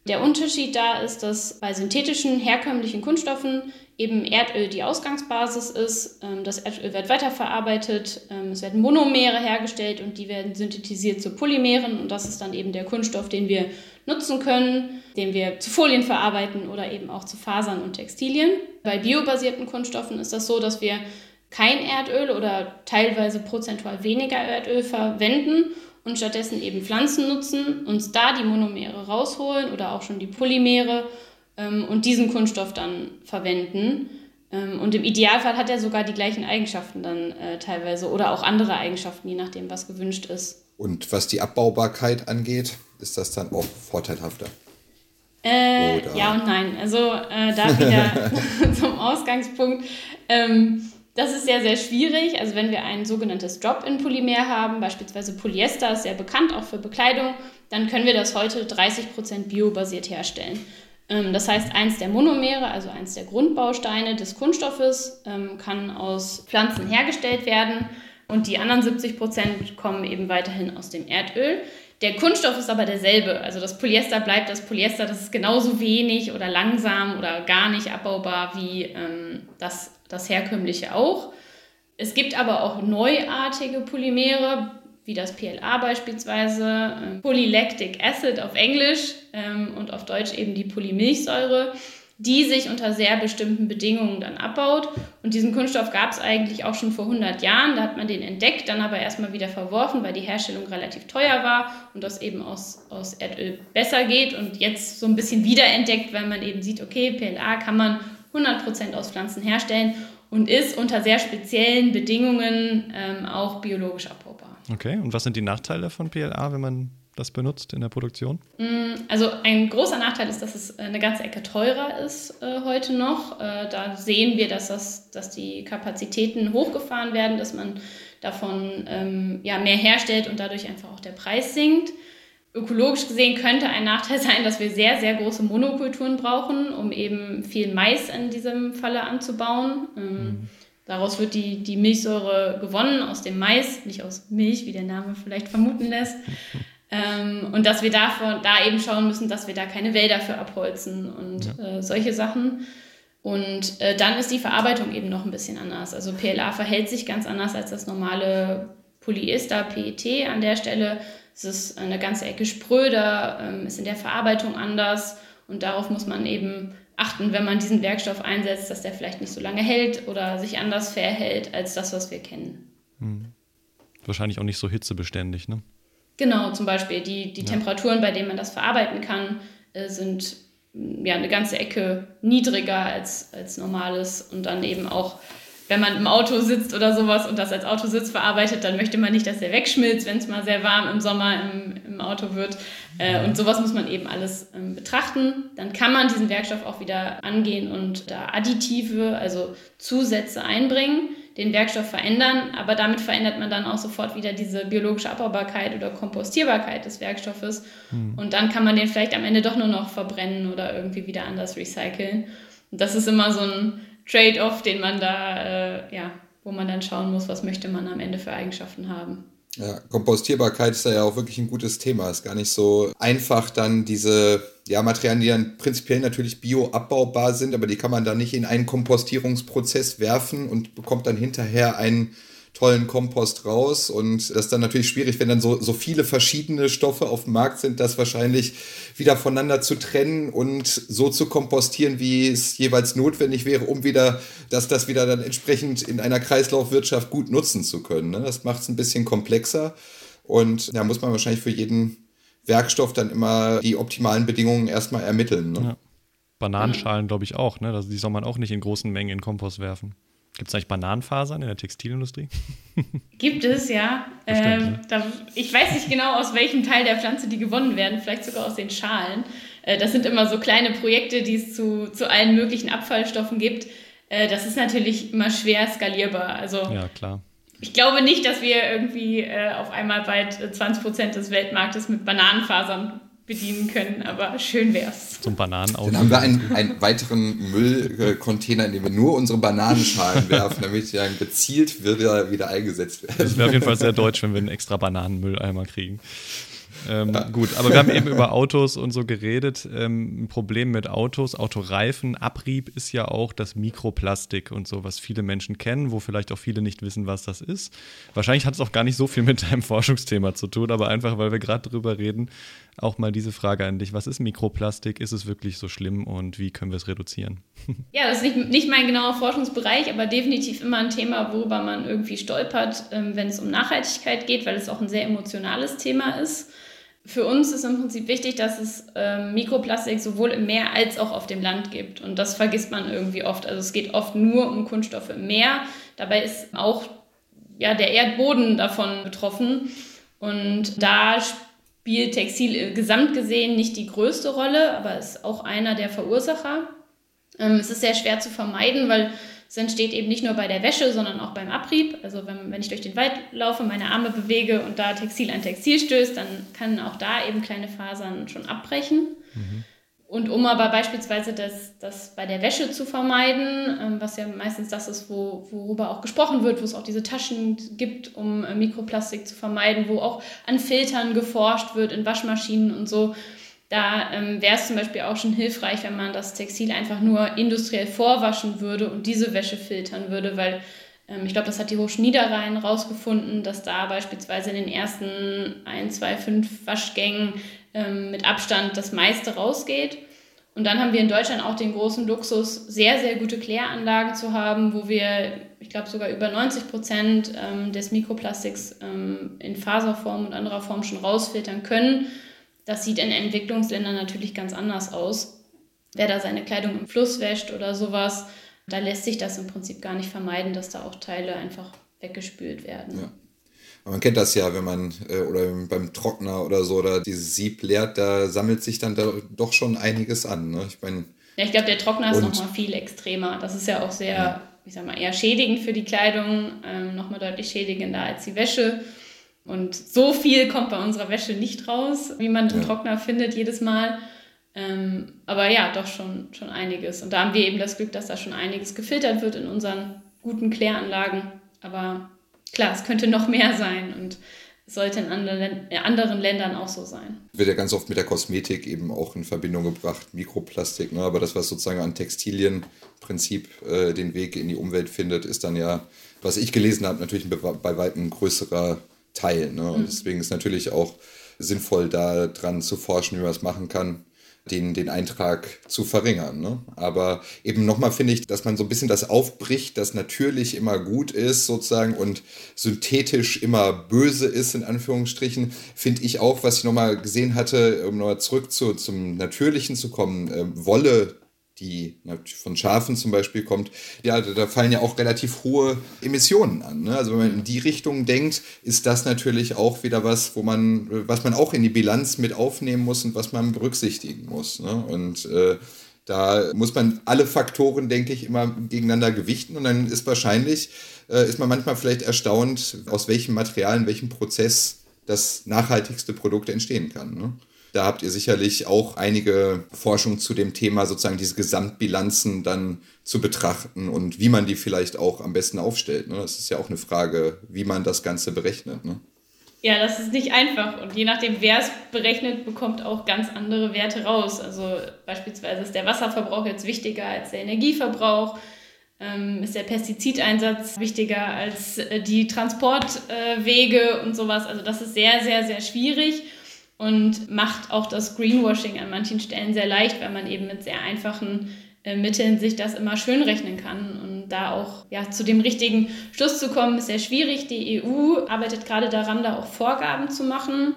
[SPEAKER 1] Der Unterschied da ist, dass bei synthetischen, herkömmlichen Kunststoffen eben Erdöl die Ausgangsbasis ist. Ähm, das Erdöl wird weiterverarbeitet, ähm, es werden Monomere hergestellt und die werden synthetisiert zu Polymeren und das ist dann eben der Kunststoff, den wir nutzen können, den wir zu Folien verarbeiten oder eben auch zu Fasern und Textilien. Bei biobasierten Kunststoffen ist das so, dass wir kein Erdöl oder teilweise prozentual weniger Erdöl verwenden und stattdessen eben Pflanzen nutzen, uns da die Monomere rausholen oder auch schon die Polymere ähm, und diesen Kunststoff dann verwenden. Ähm, und im Idealfall hat er sogar die gleichen Eigenschaften dann äh, teilweise oder auch andere Eigenschaften, je nachdem, was gewünscht ist.
[SPEAKER 3] Und was die Abbaubarkeit angeht, ist das dann auch vorteilhafter?
[SPEAKER 1] Äh, ja und nein. Also äh, da wieder zum Ausgangspunkt. Ähm, das ist sehr, sehr schwierig. Also wenn wir ein sogenanntes Drop-in-Polymer haben, beispielsweise Polyester, ist sehr bekannt auch für Bekleidung, dann können wir das heute 30% biobasiert herstellen. Ähm, das heißt, eins der Monomere, also eins der Grundbausteine des Kunststoffes, ähm, kann aus Pflanzen hergestellt werden und die anderen 70% kommen eben weiterhin aus dem Erdöl. Der Kunststoff ist aber derselbe. Also das Polyester bleibt das Polyester, das ist genauso wenig oder langsam oder gar nicht abbaubar wie ähm, das das herkömmliche auch. Es gibt aber auch neuartige Polymere, wie das PLA beispielsweise, äh, Polylactic Acid auf Englisch ähm, und auf Deutsch eben die Polymilchsäure, die sich unter sehr bestimmten Bedingungen dann abbaut. Und diesen Kunststoff gab es eigentlich auch schon vor 100 Jahren. Da hat man den entdeckt, dann aber erstmal wieder verworfen, weil die Herstellung relativ teuer war und das eben aus, aus Erdöl besser geht. Und jetzt so ein bisschen wiederentdeckt, weil man eben sieht, okay, PLA kann man 100% aus Pflanzen herstellen und ist unter sehr speziellen Bedingungen ähm, auch biologisch abbaubar.
[SPEAKER 2] Okay, und was sind die Nachteile von PLA, wenn man das benutzt in der Produktion?
[SPEAKER 1] Mm, also ein großer Nachteil ist, dass es eine ganze Ecke teurer ist äh, heute noch. Äh, da sehen wir, dass, das, dass die Kapazitäten hochgefahren werden, dass man davon ähm, ja, mehr herstellt und dadurch einfach auch der Preis sinkt. Ökologisch gesehen könnte ein Nachteil sein, dass wir sehr, sehr große Monokulturen brauchen, um eben viel Mais in diesem Falle anzubauen. Ähm, mhm. Daraus wird die, die Milchsäure gewonnen aus dem Mais, nicht aus Milch, wie der Name vielleicht vermuten lässt. Ähm, und dass wir davon, da eben schauen müssen, dass wir da keine Wälder für abholzen und ja. äh, solche Sachen. Und äh, dann ist die Verarbeitung eben noch ein bisschen anders. Also PLA verhält sich ganz anders als das normale Polyester, PET an der Stelle es ist eine ganze Ecke spröder, ähm, ist in der Verarbeitung anders und darauf muss man eben achten, wenn man diesen Werkstoff einsetzt, dass der vielleicht nicht so lange hält oder sich anders verhält als das, was wir kennen. Hm.
[SPEAKER 2] Wahrscheinlich auch nicht so hitzebeständig, ne?
[SPEAKER 1] Genau, zum Beispiel die, die ja. Temperaturen, bei denen man das verarbeiten kann, äh, sind ja, eine ganze Ecke niedriger als, als normales und dann eben auch wenn man im Auto sitzt oder sowas und das als Autositz verarbeitet, dann möchte man nicht, dass der wegschmilzt, wenn es mal sehr warm im Sommer im, im Auto wird. Äh, und sowas muss man eben alles ähm, betrachten. Dann kann man diesen Werkstoff auch wieder angehen und da Additive, also Zusätze einbringen, den Werkstoff verändern, aber damit verändert man dann auch sofort wieder diese biologische Abbaubarkeit oder Kompostierbarkeit des Werkstoffes. Hm. Und dann kann man den vielleicht am Ende doch nur noch verbrennen oder irgendwie wieder anders recyceln. Und das ist immer so ein Trade-off, den man da, äh, ja, wo man dann schauen muss, was möchte man am Ende für Eigenschaften haben.
[SPEAKER 3] Ja, Kompostierbarkeit ist da ja auch wirklich ein gutes Thema. Ist gar nicht so einfach, dann diese ja, Materialien, die dann prinzipiell natürlich bioabbaubar sind, aber die kann man dann nicht in einen Kompostierungsprozess werfen und bekommt dann hinterher einen tollen Kompost raus. Und das ist dann natürlich schwierig, wenn dann so, so viele verschiedene Stoffe auf dem Markt sind, das wahrscheinlich wieder voneinander zu trennen und so zu kompostieren, wie es jeweils notwendig wäre, um wieder, dass das wieder dann entsprechend in einer Kreislaufwirtschaft gut nutzen zu können. Ne? Das macht es ein bisschen komplexer. Und da muss man wahrscheinlich für jeden Werkstoff dann immer die optimalen Bedingungen erstmal ermitteln. Ne? Ja.
[SPEAKER 2] Bananenschalen, glaube ich, auch. Ne? die soll man auch nicht in großen Mengen in Kompost werfen. Gibt es eigentlich Bananenfasern in der Textilindustrie?
[SPEAKER 1] Gibt es, ja. Bestimmt, ähm, da, ich weiß nicht genau, aus welchem Teil der Pflanze die gewonnen werden, vielleicht sogar aus den Schalen. Äh, das sind immer so kleine Projekte, die es zu, zu allen möglichen Abfallstoffen gibt. Äh, das ist natürlich immer schwer skalierbar. Also,
[SPEAKER 2] ja, klar.
[SPEAKER 1] Ich glaube nicht, dass wir irgendwie äh, auf einmal bald 20 Prozent des Weltmarktes mit Bananenfasern bedienen können, aber schön wär's.
[SPEAKER 2] Zum Bananenauto.
[SPEAKER 3] Dann haben wir einen, einen weiteren Müllcontainer, in dem wir nur unsere Bananenschalen werfen, damit sie dann gezielt wieder, wieder eingesetzt werden.
[SPEAKER 2] Das wäre auf jeden Fall sehr deutsch, wenn wir einen extra Bananenmülleimer kriegen. Ähm, ja. Gut, aber wir haben eben über Autos und so geredet. Ähm, ein Problem mit Autos, Autoreifen, Abrieb ist ja auch das Mikroplastik und so, was viele Menschen kennen, wo vielleicht auch viele nicht wissen, was das ist. Wahrscheinlich hat es auch gar nicht so viel mit deinem Forschungsthema zu tun, aber einfach, weil wir gerade drüber reden, auch mal diese Frage an dich. Was ist Mikroplastik? Ist es wirklich so schlimm und wie können wir es reduzieren?
[SPEAKER 1] Ja, das ist nicht, nicht mein genauer Forschungsbereich, aber definitiv immer ein Thema, worüber man irgendwie stolpert, ähm, wenn es um Nachhaltigkeit geht, weil es auch ein sehr emotionales Thema ist. Für uns ist im Prinzip wichtig, dass es ähm, Mikroplastik sowohl im Meer als auch auf dem Land gibt. Und das vergisst man irgendwie oft. Also es geht oft nur um Kunststoffe im Meer. Dabei ist auch ja, der Erdboden davon betroffen. Und da spielt Textil gesamt gesehen nicht die größte Rolle, aber ist auch einer der Verursacher. Ähm, es ist sehr schwer zu vermeiden, weil es entsteht eben nicht nur bei der Wäsche, sondern auch beim Abrieb. Also wenn, wenn ich durch den Wald laufe, meine Arme bewege und da Textil an Textil stößt, dann können auch da eben kleine Fasern schon abbrechen. Mhm. Und um aber beispielsweise das, das bei der Wäsche zu vermeiden, ähm, was ja meistens das ist, wo, worüber auch gesprochen wird, wo es auch diese Taschen gibt, um äh, Mikroplastik zu vermeiden, wo auch an Filtern geforscht wird in Waschmaschinen und so, da ähm, wäre es zum Beispiel auch schon hilfreich, wenn man das Textil einfach nur industriell vorwaschen würde und diese Wäsche filtern würde, weil ähm, ich glaube, das hat die Hochschule Niederrhein rausgefunden, dass da beispielsweise in den ersten 1, 2, 5 Waschgängen ähm, mit Abstand das meiste rausgeht. Und dann haben wir in Deutschland auch den großen Luxus, sehr, sehr gute Kläranlagen zu haben, wo wir, ich glaube, sogar über 90 Prozent ähm, des Mikroplastiks ähm, in Faserform und anderer Form schon rausfiltern können das sieht in Entwicklungsländern natürlich ganz anders aus. Wer da seine Kleidung im Fluss wäscht oder sowas, da lässt sich das im Prinzip gar nicht vermeiden, dass da auch Teile einfach weggespült werden.
[SPEAKER 3] Ja. man kennt das ja, wenn man äh, oder beim Trockner oder so oder dieses Sieb leert, da sammelt sich dann da doch schon einiges an. Ne? Ich meine.
[SPEAKER 1] Ja, ich glaube, der Trockner ist nochmal viel extremer. Das ist ja auch sehr, ja. ich sag mal, eher schädigend für die Kleidung, ähm, nochmal deutlich schädigender als die Wäsche. Und so viel kommt bei unserer Wäsche nicht raus, wie man im ja. Trockner findet jedes Mal. Ähm, aber ja, doch schon, schon einiges. Und da haben wir eben das Glück, dass da schon einiges gefiltert wird in unseren guten Kläranlagen. Aber klar, es könnte noch mehr sein und sollte in anderen, in anderen Ländern auch so sein.
[SPEAKER 3] Wird ja ganz oft mit der Kosmetik eben auch in Verbindung gebracht, Mikroplastik. Ne? Aber das, was sozusagen an Textilien Prinzip äh, den Weg in die Umwelt findet, ist dann ja, was ich gelesen habe, natürlich bei weitem größerer Teil. Ne? Und mhm. deswegen ist natürlich auch sinnvoll, da dran zu forschen, wie man es machen kann. den, den Eintrag zu verringern. Ne? Aber eben nochmal finde ich, dass man so ein bisschen das aufbricht, dass natürlich immer gut ist sozusagen und synthetisch immer böse ist, in Anführungsstrichen, finde ich auch, was ich nochmal gesehen hatte, um nochmal zurück zu, zum Natürlichen zu kommen, äh, Wolle die von Schafen zum Beispiel kommt, ja, da fallen ja auch relativ hohe Emissionen an. Ne? Also wenn man in die Richtung denkt, ist das natürlich auch wieder was, wo man, was man auch in die Bilanz mit aufnehmen muss und was man berücksichtigen muss. Ne? Und äh, da muss man alle Faktoren, denke ich, immer gegeneinander gewichten und dann ist wahrscheinlich, äh, ist man manchmal vielleicht erstaunt, aus welchem Material, in welchem Prozess das nachhaltigste Produkt entstehen kann. Ne? Da habt ihr sicherlich auch einige Forschung zu dem Thema, sozusagen diese Gesamtbilanzen dann zu betrachten und wie man die vielleicht auch am besten aufstellt. Ne? Das ist ja auch eine Frage, wie man das Ganze berechnet. Ne?
[SPEAKER 1] Ja, das ist nicht einfach. Und je nachdem, wer es berechnet, bekommt auch ganz andere Werte raus. Also beispielsweise ist der Wasserverbrauch jetzt wichtiger als der Energieverbrauch. Ähm, ist der Pestizideinsatz wichtiger als äh, die Transportwege und sowas. Also das ist sehr, sehr, sehr schwierig und macht auch das Greenwashing an manchen Stellen sehr leicht, weil man eben mit sehr einfachen äh, Mitteln sich das immer schön rechnen kann. Und da auch ja, zu dem richtigen Schluss zu kommen, ist sehr schwierig. Die EU arbeitet gerade daran, da auch Vorgaben zu machen.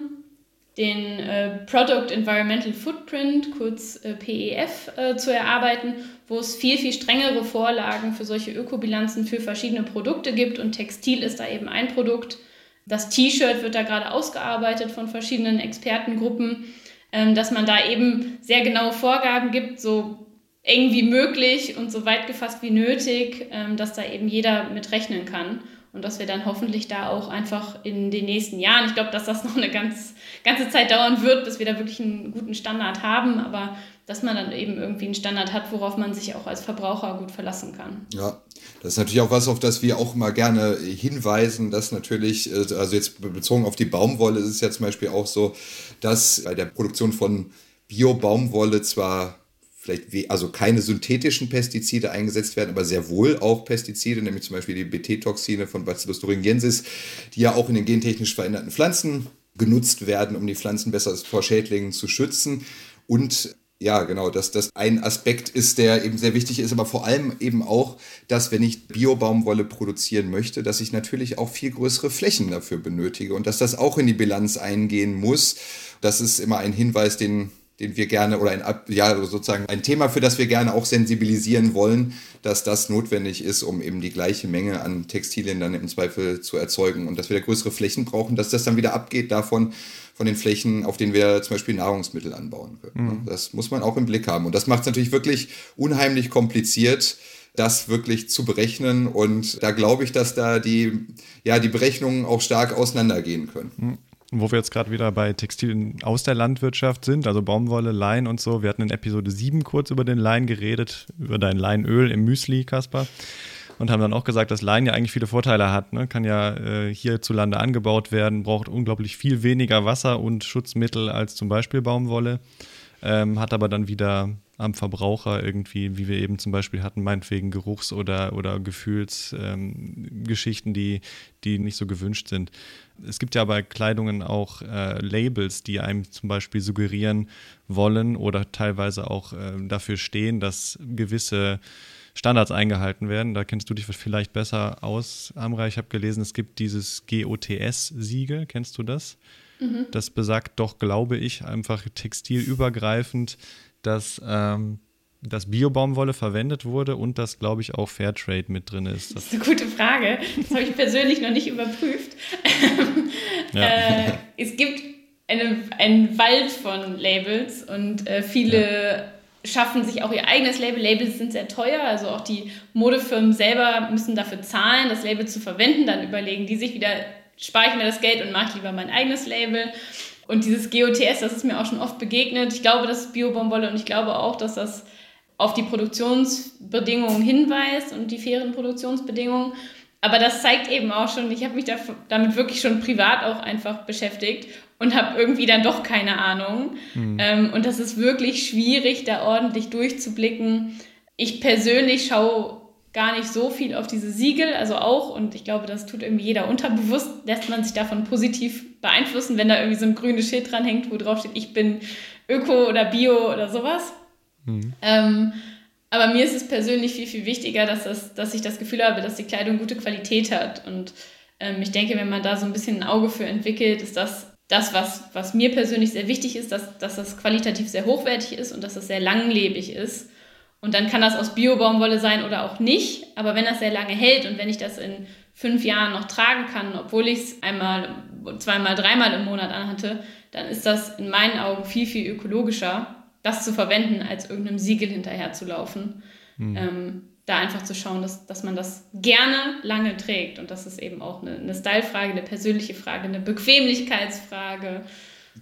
[SPEAKER 1] Den äh, Product Environmental Footprint, kurz äh, PEF, äh, zu erarbeiten, wo es viel, viel strengere Vorlagen für solche Ökobilanzen für verschiedene Produkte gibt. Und Textil ist da eben ein Produkt das T-Shirt wird da gerade ausgearbeitet von verschiedenen Expertengruppen, ähm, dass man da eben sehr genaue Vorgaben gibt, so eng wie möglich und so weit gefasst wie nötig, ähm, dass da eben jeder mit rechnen kann. Und dass wir dann hoffentlich da auch einfach in den nächsten Jahren, ich glaube, dass das noch eine ganz, ganze Zeit dauern wird, bis wir da wirklich einen guten Standard haben, aber dass man dann eben irgendwie einen Standard hat, worauf man sich auch als Verbraucher gut verlassen kann.
[SPEAKER 3] Ja, das ist natürlich auch was, auf das wir auch mal gerne hinweisen, dass natürlich, äh, also jetzt bezogen auf die Baumwolle ist es ja zum Beispiel auch so, dass bei der Produktion von Bio-Baumwolle zwar vielleicht also keine synthetischen Pestizide eingesetzt werden, aber sehr wohl auch Pestizide, nämlich zum Beispiel die BT-Toxine von Bacillus thuringiensis, die ja auch in den gentechnisch veränderten Pflanzen genutzt werden, um die Pflanzen besser vor Schädlingen zu schützen. Und ja, genau, dass das ein Aspekt ist, der eben sehr wichtig ist, aber vor allem eben auch, dass wenn ich Biobaumwolle produzieren möchte, dass ich natürlich auch viel größere Flächen dafür benötige und dass das auch in die Bilanz eingehen muss. Das ist immer ein Hinweis, den den wir gerne oder ein, ja, sozusagen ein Thema, für das wir gerne auch sensibilisieren wollen, dass das notwendig ist, um eben die gleiche Menge an Textilien dann im Zweifel zu erzeugen und dass wir da größere Flächen brauchen, dass das dann wieder abgeht davon, von den Flächen, auf denen wir zum Beispiel Nahrungsmittel anbauen können. Mhm. Das muss man auch im Blick haben. Und das macht es natürlich wirklich unheimlich kompliziert, das wirklich zu berechnen. Und da glaube ich, dass da die, ja, die Berechnungen auch stark auseinandergehen können. Mhm.
[SPEAKER 2] Wo wir jetzt gerade wieder bei Textilien aus der Landwirtschaft sind, also Baumwolle, Lein und so. Wir hatten in Episode 7 kurz über den Lein geredet, über dein Leinöl im Müsli, Kaspar. Und haben dann auch gesagt, dass Lein ja eigentlich viele Vorteile hat. Ne? Kann ja äh, hierzulande angebaut werden, braucht unglaublich viel weniger Wasser und Schutzmittel als zum Beispiel Baumwolle. Ähm, hat aber dann wieder am Verbraucher irgendwie, wie wir eben zum Beispiel hatten, meinetwegen Geruchs- oder, oder Gefühlsgeschichten, ähm, die, die nicht so gewünscht sind. Es gibt ja bei Kleidungen auch äh, Labels, die einem zum Beispiel suggerieren wollen oder teilweise auch äh, dafür stehen, dass gewisse Standards eingehalten werden. Da kennst du dich vielleicht besser aus, Amra. Ich habe gelesen, es gibt dieses GOTS-Siegel. Kennst du das? Mhm. Das besagt doch, glaube ich, einfach textilübergreifend, dass, ähm, dass Biobaumwolle verwendet wurde und dass, glaube ich, auch Fairtrade mit drin ist.
[SPEAKER 1] Das ist eine gute Frage. Das habe ich persönlich noch nicht überprüft. ja. äh, es gibt eine, einen Wald von Labels und äh, viele ja. schaffen sich auch ihr eigenes Label. Labels sind sehr teuer, also auch die Modefirmen selber müssen dafür zahlen, das Label zu verwenden. Dann überlegen die sich wieder, spare ich mir das Geld und mache lieber mein eigenes Label. Und dieses GOTS, das ist mir auch schon oft begegnet. Ich glaube, das ist Biobaumwolle und ich glaube auch, dass das auf die Produktionsbedingungen hinweist und die fairen Produktionsbedingungen. Aber das zeigt eben auch schon, ich habe mich da, damit wirklich schon privat auch einfach beschäftigt und habe irgendwie dann doch keine Ahnung. Mhm. Ähm, und das ist wirklich schwierig, da ordentlich durchzublicken. Ich persönlich schaue gar nicht so viel auf diese Siegel, also auch, und ich glaube, das tut irgendwie jeder unterbewusst, lässt man sich davon positiv beeinflussen, wenn da irgendwie so ein grünes Schild dran hängt, wo drauf steht, ich bin Öko oder Bio oder sowas. Mhm. Ähm, aber mir ist es persönlich viel, viel wichtiger, dass, das, dass ich das Gefühl habe, dass die Kleidung gute Qualität hat. Und ähm, ich denke, wenn man da so ein bisschen ein Auge für entwickelt, ist das das, was, was mir persönlich sehr wichtig ist, dass, dass das qualitativ sehr hochwertig ist und dass das sehr langlebig ist. Und dann kann das aus Bio-Baumwolle sein oder auch nicht. Aber wenn das sehr lange hält und wenn ich das in fünf Jahren noch tragen kann, obwohl ich es einmal, zweimal, dreimal im Monat anhatte, dann ist das in meinen Augen viel, viel ökologischer, das zu verwenden, als irgendeinem Siegel hinterher zu laufen. Mhm. Ähm, da einfach zu schauen, dass, dass man das gerne lange trägt. Und das ist eben auch eine, eine Style-Frage, eine persönliche Frage, eine Bequemlichkeitsfrage.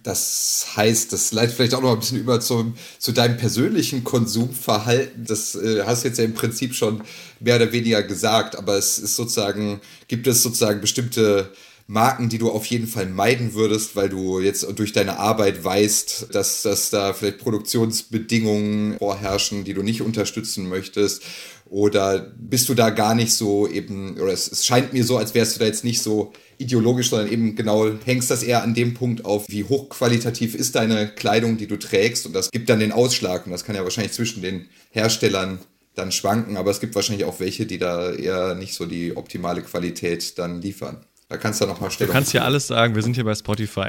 [SPEAKER 3] Das heißt, das leitet vielleicht auch noch ein bisschen über zum, zu deinem persönlichen Konsumverhalten. Das äh, hast du jetzt ja im Prinzip schon mehr oder weniger gesagt, aber es ist sozusagen, gibt es sozusagen bestimmte Marken, die du auf jeden Fall meiden würdest, weil du jetzt durch deine Arbeit weißt, dass, dass da vielleicht Produktionsbedingungen vorherrschen, die du nicht unterstützen möchtest? Oder bist du da gar nicht so eben, oder es, es scheint mir so, als wärst du da jetzt nicht so ideologisch, sondern eben genau hängst das eher an dem Punkt auf, wie hochqualitativ ist deine Kleidung, die du trägst. Und das gibt dann den Ausschlag. Und das kann ja wahrscheinlich zwischen den Herstellern dann schwanken, aber es gibt wahrscheinlich auch welche, die da eher nicht so die optimale Qualität dann liefern. Da kannst du noch mal
[SPEAKER 2] stellen. Du kannst hier alles sagen, wir sind hier bei Spotify.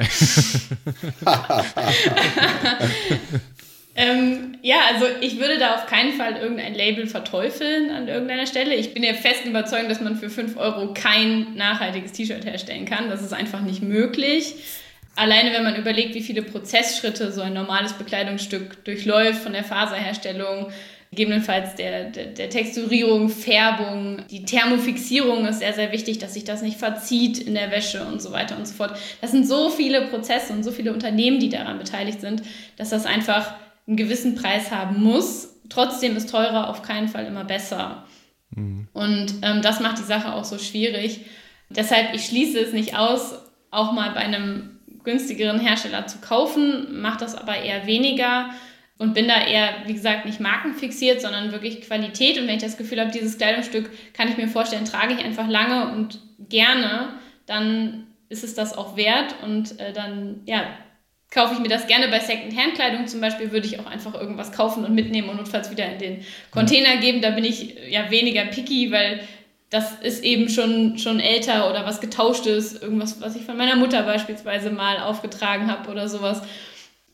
[SPEAKER 1] ähm, ja, also ich würde da auf keinen Fall irgendein Label verteufeln an irgendeiner Stelle. Ich bin ja fest überzeugt, dass man für 5 Euro kein nachhaltiges T-Shirt herstellen kann. Das ist einfach nicht möglich. Alleine wenn man überlegt, wie viele Prozessschritte so ein normales Bekleidungsstück durchläuft, von der Faserherstellung gegebenenfalls der, der, der, Texturierung, Färbung, die Thermofixierung ist sehr, sehr wichtig, dass sich das nicht verzieht in der Wäsche und so weiter und so fort. Das sind so viele Prozesse und so viele Unternehmen, die daran beteiligt sind, dass das einfach einen gewissen Preis haben muss. Trotzdem ist teurer auf keinen Fall immer besser. Mhm. Und ähm, das macht die Sache auch so schwierig. Deshalb, ich schließe es nicht aus, auch mal bei einem günstigeren Hersteller zu kaufen, mache das aber eher weniger und bin da eher, wie gesagt, nicht markenfixiert, sondern wirklich Qualität. Und wenn ich das Gefühl habe, dieses Kleidungsstück kann ich mir vorstellen, trage ich einfach lange und gerne, dann ist es das auch wert. Und äh, dann, ja, kaufe ich mir das gerne. Bei Second-Hand-Kleidung zum Beispiel, würde ich auch einfach irgendwas kaufen und mitnehmen und notfalls wieder in den Container geben. Da bin ich ja weniger picky, weil das ist eben schon, schon älter oder was getauschtes, irgendwas, was ich von meiner Mutter beispielsweise mal aufgetragen habe oder sowas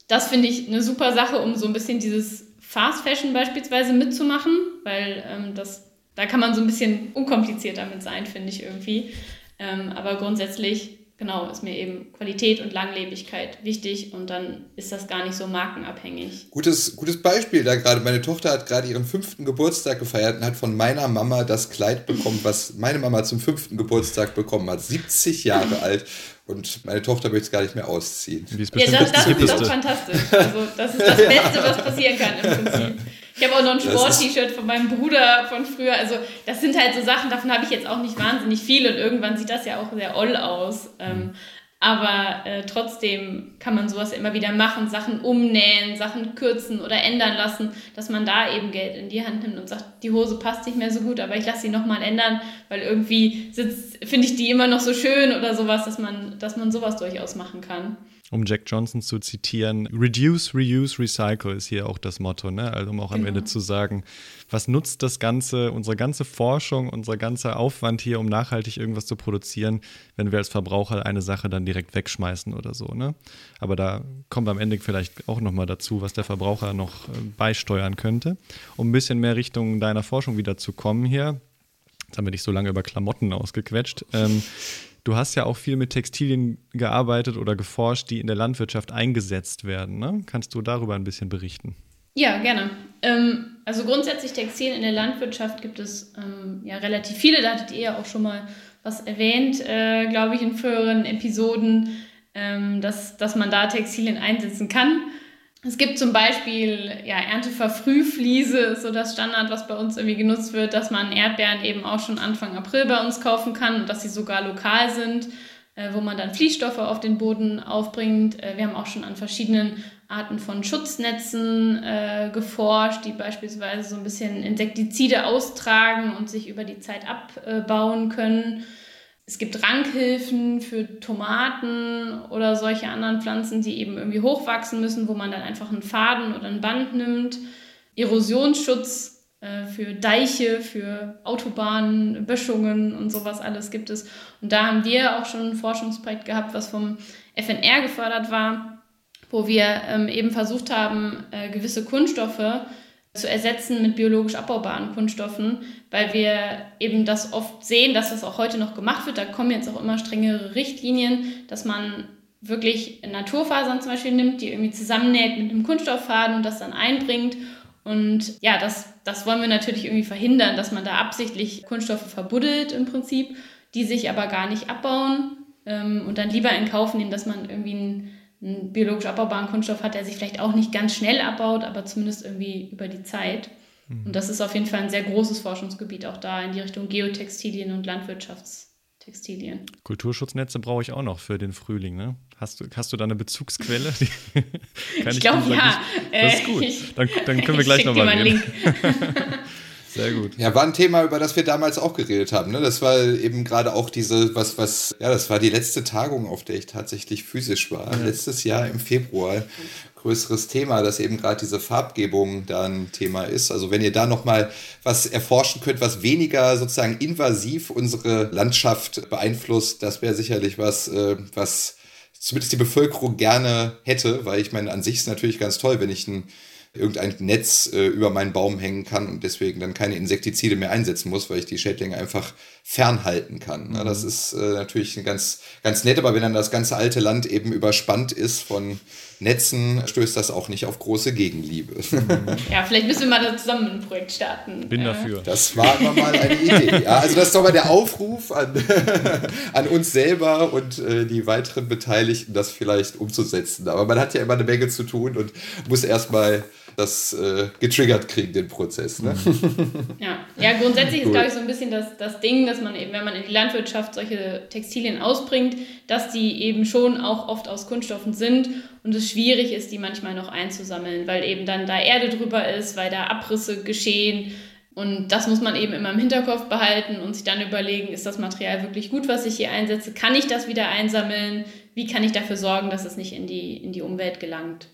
[SPEAKER 1] das finde ich eine super Sache, um so ein bisschen dieses Fast Fashion beispielsweise mitzumachen, weil ähm, das, da kann man so ein bisschen unkomplizierter mit sein, finde ich irgendwie. Ähm, aber grundsätzlich, genau, ist mir eben Qualität und Langlebigkeit wichtig und dann ist das gar nicht so markenabhängig.
[SPEAKER 3] Gutes, gutes Beispiel da gerade. Meine Tochter hat gerade ihren fünften Geburtstag gefeiert und hat von meiner Mama das Kleid bekommen, was meine Mama zum fünften Geburtstag bekommen hat. 70 Jahre alt. Und meine Tochter möchte es gar nicht mehr ausziehen.
[SPEAKER 1] ja, das, das ist doch fantastisch. Also, das ist das Beste, was passieren kann im Prinzip. Ich habe auch noch ein Sport-T-Shirt von meinem Bruder von früher. Also, das sind halt so Sachen, davon habe ich jetzt auch nicht wahnsinnig viel und irgendwann sieht das ja auch sehr oll aus. Ähm, aber äh, trotzdem kann man sowas immer wieder machen, Sachen umnähen, Sachen kürzen oder ändern lassen, dass man da eben Geld in die Hand nimmt und sagt, die Hose passt nicht mehr so gut, aber ich lasse sie nochmal ändern, weil irgendwie finde ich die immer noch so schön oder sowas, dass man, dass man sowas durchaus machen kann
[SPEAKER 2] um Jack Johnson zu zitieren, Reduce, Reuse, Recycle ist hier auch das Motto, ne? Also um auch genau. am Ende zu sagen, was nutzt das Ganze, unsere ganze Forschung, unser ganzer Aufwand hier, um nachhaltig irgendwas zu produzieren, wenn wir als Verbraucher eine Sache dann direkt wegschmeißen oder so, ne? Aber da kommt am Ende vielleicht auch nochmal dazu, was der Verbraucher noch äh, beisteuern könnte. Um ein bisschen mehr Richtung deiner Forschung wieder zu kommen hier, jetzt haben wir nicht so lange über Klamotten ausgequetscht. Ähm, Du hast ja auch viel mit Textilien gearbeitet oder geforscht, die in der Landwirtschaft eingesetzt werden. Ne? Kannst du darüber ein bisschen berichten?
[SPEAKER 1] Ja, gerne. Ähm, also grundsätzlich Textilien in der Landwirtschaft gibt es ähm, ja relativ viele. Da hattet ihr ja auch schon mal was erwähnt, äh, glaube ich, in früheren Episoden, ähm, dass, dass man da Textilien einsetzen kann. Es gibt zum Beispiel ja, Ernteverfrühfliese, so das Standard, was bei uns irgendwie genutzt wird, dass man Erdbeeren eben auch schon Anfang April bei uns kaufen kann und dass sie sogar lokal sind, äh, wo man dann Fließstoffe auf den Boden aufbringt. Äh, wir haben auch schon an verschiedenen Arten von Schutznetzen äh, geforscht, die beispielsweise so ein bisschen Insektizide austragen und sich über die Zeit abbauen können. Es gibt Rankhilfen für Tomaten oder solche anderen Pflanzen, die eben irgendwie hochwachsen müssen, wo man dann einfach einen Faden oder ein Band nimmt. Erosionsschutz äh, für Deiche, für Autobahnen, Böschungen und sowas alles gibt es. Und da haben wir auch schon ein Forschungsprojekt gehabt, was vom FNR gefördert war, wo wir ähm, eben versucht haben, äh, gewisse Kunststoffe zu ersetzen mit biologisch abbaubaren Kunststoffen, weil wir eben das oft sehen, dass das auch heute noch gemacht wird. Da kommen jetzt auch immer strengere Richtlinien, dass man wirklich Naturfasern zum Beispiel nimmt, die irgendwie zusammennäht mit einem Kunststofffaden und das dann einbringt. Und ja, das, das wollen wir natürlich irgendwie verhindern, dass man da absichtlich Kunststoffe verbuddelt im Prinzip, die sich aber gar nicht abbauen ähm, und dann lieber in Kauf nehmen, dass man irgendwie einen einen biologisch abbaubaren Kunststoff hat, der sich vielleicht auch nicht ganz schnell abbaut, aber zumindest irgendwie über die Zeit. Mhm. Und das ist auf jeden Fall ein sehr großes Forschungsgebiet, auch da in die Richtung Geotextilien und Landwirtschaftstextilien.
[SPEAKER 2] Kulturschutznetze brauche ich auch noch für den Frühling, ne? Hast du, hast du da eine Bezugsquelle?
[SPEAKER 1] ich glaube ja.
[SPEAKER 2] Das ist gut. Dann, dann können wir gleich nochmal reden. Sehr gut.
[SPEAKER 3] Ja, war ein Thema, über das wir damals auch geredet haben. Ne? Das war eben gerade auch diese, was, was, ja, das war die letzte Tagung, auf der ich tatsächlich physisch war. Ja. Letztes Jahr im Februar. Größeres Thema, dass eben gerade diese Farbgebung da ein Thema ist. Also wenn ihr da nochmal was erforschen könnt, was weniger sozusagen invasiv unsere Landschaft beeinflusst, das wäre sicherlich was, äh, was zumindest die Bevölkerung gerne hätte, weil ich meine, an sich ist natürlich ganz toll, wenn ich ein irgendein Netz äh, über meinen Baum hängen kann und deswegen dann keine Insektizide mehr einsetzen muss, weil ich die Schädlinge einfach fernhalten kann. Mhm. das ist äh, natürlich ganz, ganz nett, aber wenn dann das ganze alte Land eben überspannt ist von Netzen, stößt das auch nicht auf große Gegenliebe.
[SPEAKER 1] Ja, vielleicht müssen wir mal da zusammen ein Projekt starten.
[SPEAKER 2] Bin dafür.
[SPEAKER 3] Das war immer mal eine Idee. Ja, also das ist doch mal der Aufruf an, an uns selber und äh, die weiteren Beteiligten, das vielleicht umzusetzen. Aber man hat ja immer eine Menge zu tun und muss erstmal das äh, getriggert kriegen, den Prozess. Ne?
[SPEAKER 1] Ja. ja, grundsätzlich ist, glaube ich, so ein bisschen das, das Ding, dass man eben, wenn man in die Landwirtschaft solche Textilien ausbringt, dass die eben schon auch oft aus Kunststoffen sind und es schwierig ist, die manchmal noch einzusammeln, weil eben dann da Erde drüber ist, weil da Abrisse geschehen. Und das muss man eben immer im Hinterkopf behalten und sich dann überlegen, ist das Material wirklich gut, was ich hier einsetze? Kann ich das wieder einsammeln? Wie kann ich dafür sorgen, dass es nicht in die, in die Umwelt gelangt?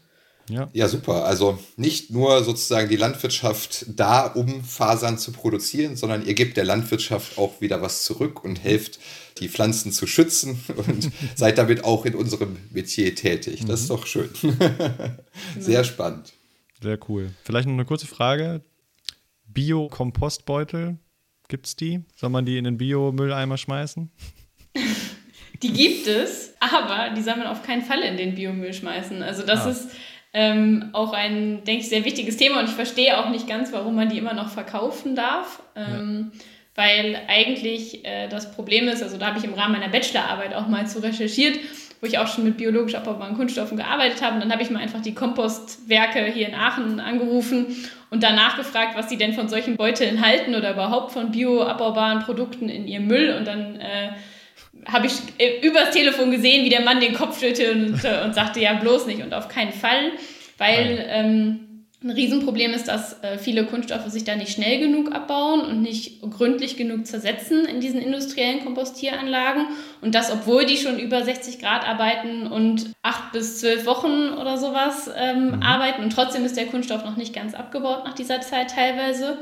[SPEAKER 3] Ja. ja, super. Also nicht nur sozusagen die Landwirtschaft da, um Fasern zu produzieren, sondern ihr gebt der Landwirtschaft auch wieder was zurück und helft, die Pflanzen zu schützen und seid damit auch in unserem Metier tätig. Das ist mhm. doch schön. Sehr spannend.
[SPEAKER 2] Sehr cool. Vielleicht noch eine kurze Frage. Bio-Kompostbeutel, gibt es die? Soll man die in den Biomülleimer schmeißen?
[SPEAKER 1] Die gibt es, aber die soll man auf keinen Fall in den Biomüll schmeißen. Also das ah. ist ähm, auch ein, denke ich, sehr wichtiges Thema und ich verstehe auch nicht ganz, warum man die immer noch verkaufen darf. Ähm, ja. Weil eigentlich äh, das Problem ist, also da habe ich im Rahmen meiner Bachelorarbeit auch mal zu recherchiert, wo ich auch schon mit biologisch abbaubaren Kunststoffen gearbeitet habe. Und dann habe ich mal einfach die Kompostwerke hier in Aachen angerufen und danach gefragt, was sie denn von solchen Beuteln halten oder überhaupt von bioabbaubaren Produkten in ihrem Müll. Und dann äh, habe ich äh, übers Telefon gesehen, wie der Mann den Kopf schüttelte und, äh, und sagte, ja, bloß nicht und auf keinen Fall, weil ähm, ein Riesenproblem ist, dass äh, viele Kunststoffe sich da nicht schnell genug abbauen und nicht gründlich genug zersetzen in diesen industriellen Kompostieranlagen. Und das, obwohl die schon über 60 Grad arbeiten und acht bis zwölf Wochen oder sowas ähm, mhm. arbeiten. Und trotzdem ist der Kunststoff noch nicht ganz abgebaut nach dieser Zeit teilweise.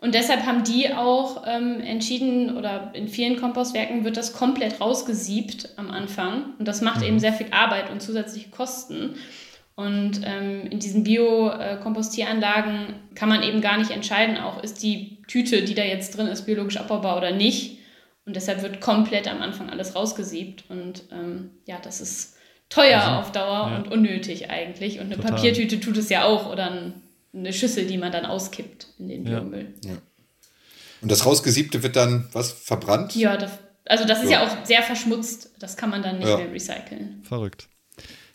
[SPEAKER 1] Und deshalb haben die auch ähm, entschieden, oder in vielen Kompostwerken wird das komplett rausgesiebt am Anfang. Und das macht mhm. eben sehr viel Arbeit und zusätzliche Kosten. Und ähm, in diesen Bio-Kompostieranlagen kann man eben gar nicht entscheiden, auch ist die Tüte, die da jetzt drin ist, biologisch abbaubar oder nicht. Und deshalb wird komplett am Anfang alles rausgesiebt. Und ähm, ja, das ist teuer also, auf Dauer ja. und unnötig eigentlich. Und eine Total. Papiertüte tut es ja auch oder ein eine Schüssel, die man dann auskippt in den Biomüll. Ja. ja.
[SPEAKER 3] Und das rausgesiebte wird dann was verbrannt?
[SPEAKER 1] Ja, das, also das ist ja. ja. auch sehr verschmutzt. Das kann man dann nicht mehr recyceln.
[SPEAKER 2] Verrückt.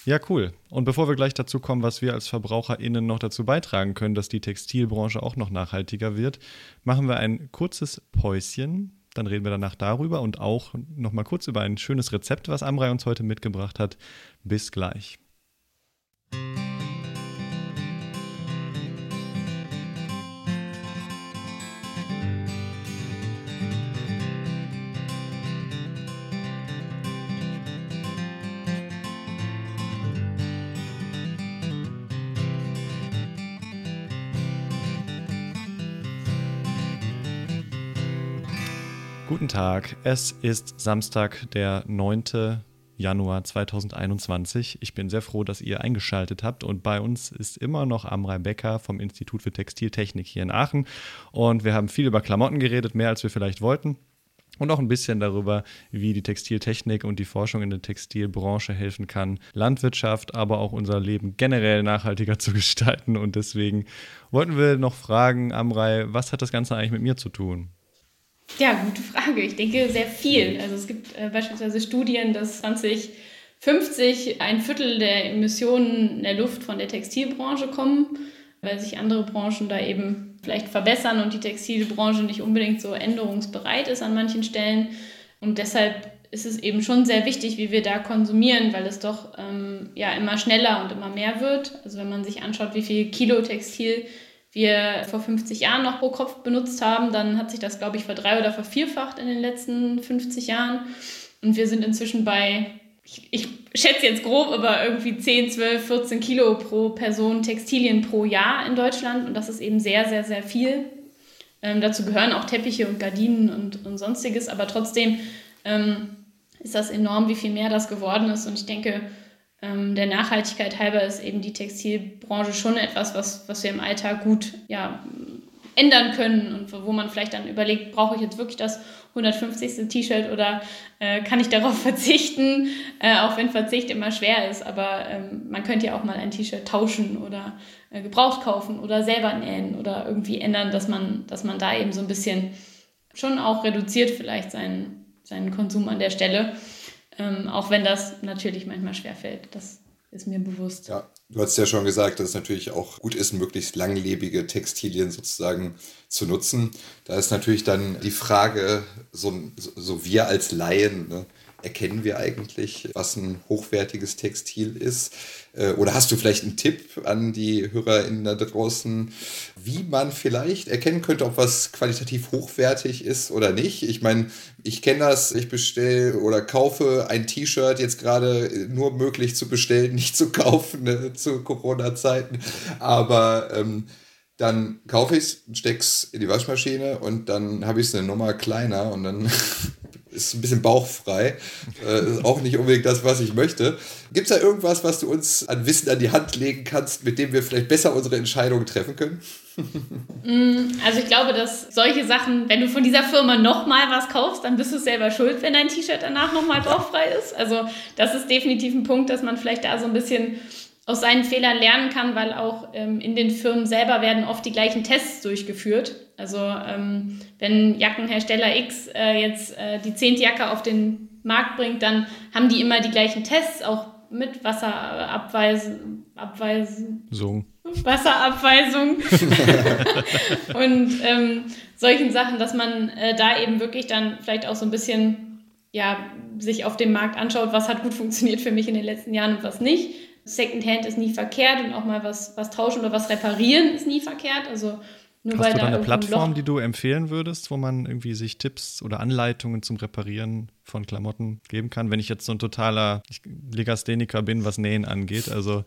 [SPEAKER 2] Ja, cool. Und bevor wir gleich dazu kommen, was wir als VerbraucherInnen noch dazu beitragen können, dass die Textilbranche auch noch nachhaltiger wird, machen wir ein kurzes Päuschen. Dann reden wir danach darüber und auch noch mal kurz über ein schönes Rezept, was Amrei uns heute mitgebracht hat. Bis gleich. Guten Tag, es ist Samstag, der 9. Januar 2021. Ich bin sehr froh, dass ihr eingeschaltet habt und bei uns ist immer noch Amrei Becker vom Institut für Textiltechnik hier in Aachen und wir haben viel über Klamotten geredet, mehr als wir vielleicht wollten und auch ein bisschen darüber, wie die Textiltechnik und die Forschung in der Textilbranche helfen kann, Landwirtschaft, aber auch unser Leben generell nachhaltiger zu gestalten. Und deswegen wollten wir noch fragen, Amrei, was hat das Ganze eigentlich mit mir zu tun?
[SPEAKER 1] Ja, gute Frage. Ich denke sehr viel. Also es gibt äh, beispielsweise Studien, dass 2050 ein Viertel der Emissionen in der Luft von der Textilbranche kommen, weil sich andere Branchen da eben vielleicht verbessern und die Textilbranche nicht unbedingt so änderungsbereit ist an manchen Stellen. Und deshalb ist es eben schon sehr wichtig, wie wir da konsumieren, weil es doch ähm, ja immer schneller und immer mehr wird. Also wenn man sich anschaut, wie viel Kilo Textil wir vor 50 Jahren noch pro Kopf benutzt haben, dann hat sich das, glaube ich, verdrei- oder vervierfacht in den letzten 50 Jahren. Und wir sind inzwischen bei, ich, ich schätze jetzt grob, aber irgendwie 10, 12, 14 Kilo pro Person Textilien pro Jahr in Deutschland. Und das ist eben sehr, sehr, sehr viel. Ähm, dazu gehören auch Teppiche und Gardinen und, und sonstiges. Aber trotzdem ähm, ist das enorm, wie viel mehr das geworden ist. Und ich denke, ähm, der Nachhaltigkeit halber ist eben die Textilbranche schon etwas, was, was wir im Alltag gut ja, ändern können und wo man vielleicht dann überlegt, brauche ich jetzt wirklich das 150. T-Shirt oder äh, kann ich darauf verzichten, äh, auch wenn Verzicht immer schwer ist. Aber ähm, man könnte ja auch mal ein T-Shirt tauschen oder äh, gebraucht kaufen oder selber nähen oder irgendwie ändern, dass man, dass man da eben so ein bisschen schon auch reduziert vielleicht seinen, seinen Konsum an der Stelle. Ähm, auch wenn das natürlich manchmal schwerfällt. Das ist mir bewusst.
[SPEAKER 3] Ja, du hast ja schon gesagt, dass es natürlich auch gut ist, möglichst langlebige Textilien sozusagen zu nutzen. Da ist natürlich dann die Frage, so, so wir als Laien, ne, erkennen wir eigentlich, was ein hochwertiges Textil ist? Äh, oder hast du vielleicht einen Tipp an die HörerInnen da draußen, wie man vielleicht erkennen könnte, ob was qualitativ hochwertig ist oder nicht? Ich meine, ich kenne das, ich bestelle oder kaufe ein T-Shirt jetzt gerade nur möglich zu bestellen, nicht zu kaufen ne, zu Corona-Zeiten. Aber ähm, dann kaufe ich es, stecke es in die Waschmaschine und dann habe ich es eine Nummer kleiner und dann ist ein bisschen bauchfrei. Äh, ist auch nicht unbedingt das, was ich möchte. Gibt es da irgendwas, was du uns an Wissen an die Hand legen kannst, mit dem wir vielleicht besser unsere Entscheidungen treffen können?
[SPEAKER 1] Mm, also ich glaube, dass solche Sachen, wenn du von dieser Firma nochmal was kaufst, dann bist du selber schuld, wenn dein T-Shirt danach nochmal bauchfrei ist. Also das ist definitiv ein Punkt, dass man vielleicht da so ein bisschen aus seinen Fehlern lernen kann, weil auch ähm, in den Firmen selber werden oft die gleichen Tests durchgeführt. Also ähm, wenn Jackenhersteller X äh, jetzt äh, die zehnte Jacke auf den Markt bringt, dann haben die immer die gleichen Tests, auch mit Wasserabweisen, Abweisen,
[SPEAKER 2] so.
[SPEAKER 1] Wasserabweisung und ähm, solchen Sachen, dass man äh, da eben wirklich dann vielleicht auch so ein bisschen ja, sich auf dem Markt anschaut, was hat gut funktioniert für mich in den letzten Jahren und was nicht Secondhand ist nie verkehrt und auch mal was, was tauschen oder was reparieren ist nie verkehrt. Also
[SPEAKER 2] nur Hast du da eine Plattform, die du empfehlen würdest, wo man irgendwie sich Tipps oder Anleitungen zum Reparieren von Klamotten geben kann, wenn ich jetzt so ein totaler Legastheniker bin, was Nähen angeht? Also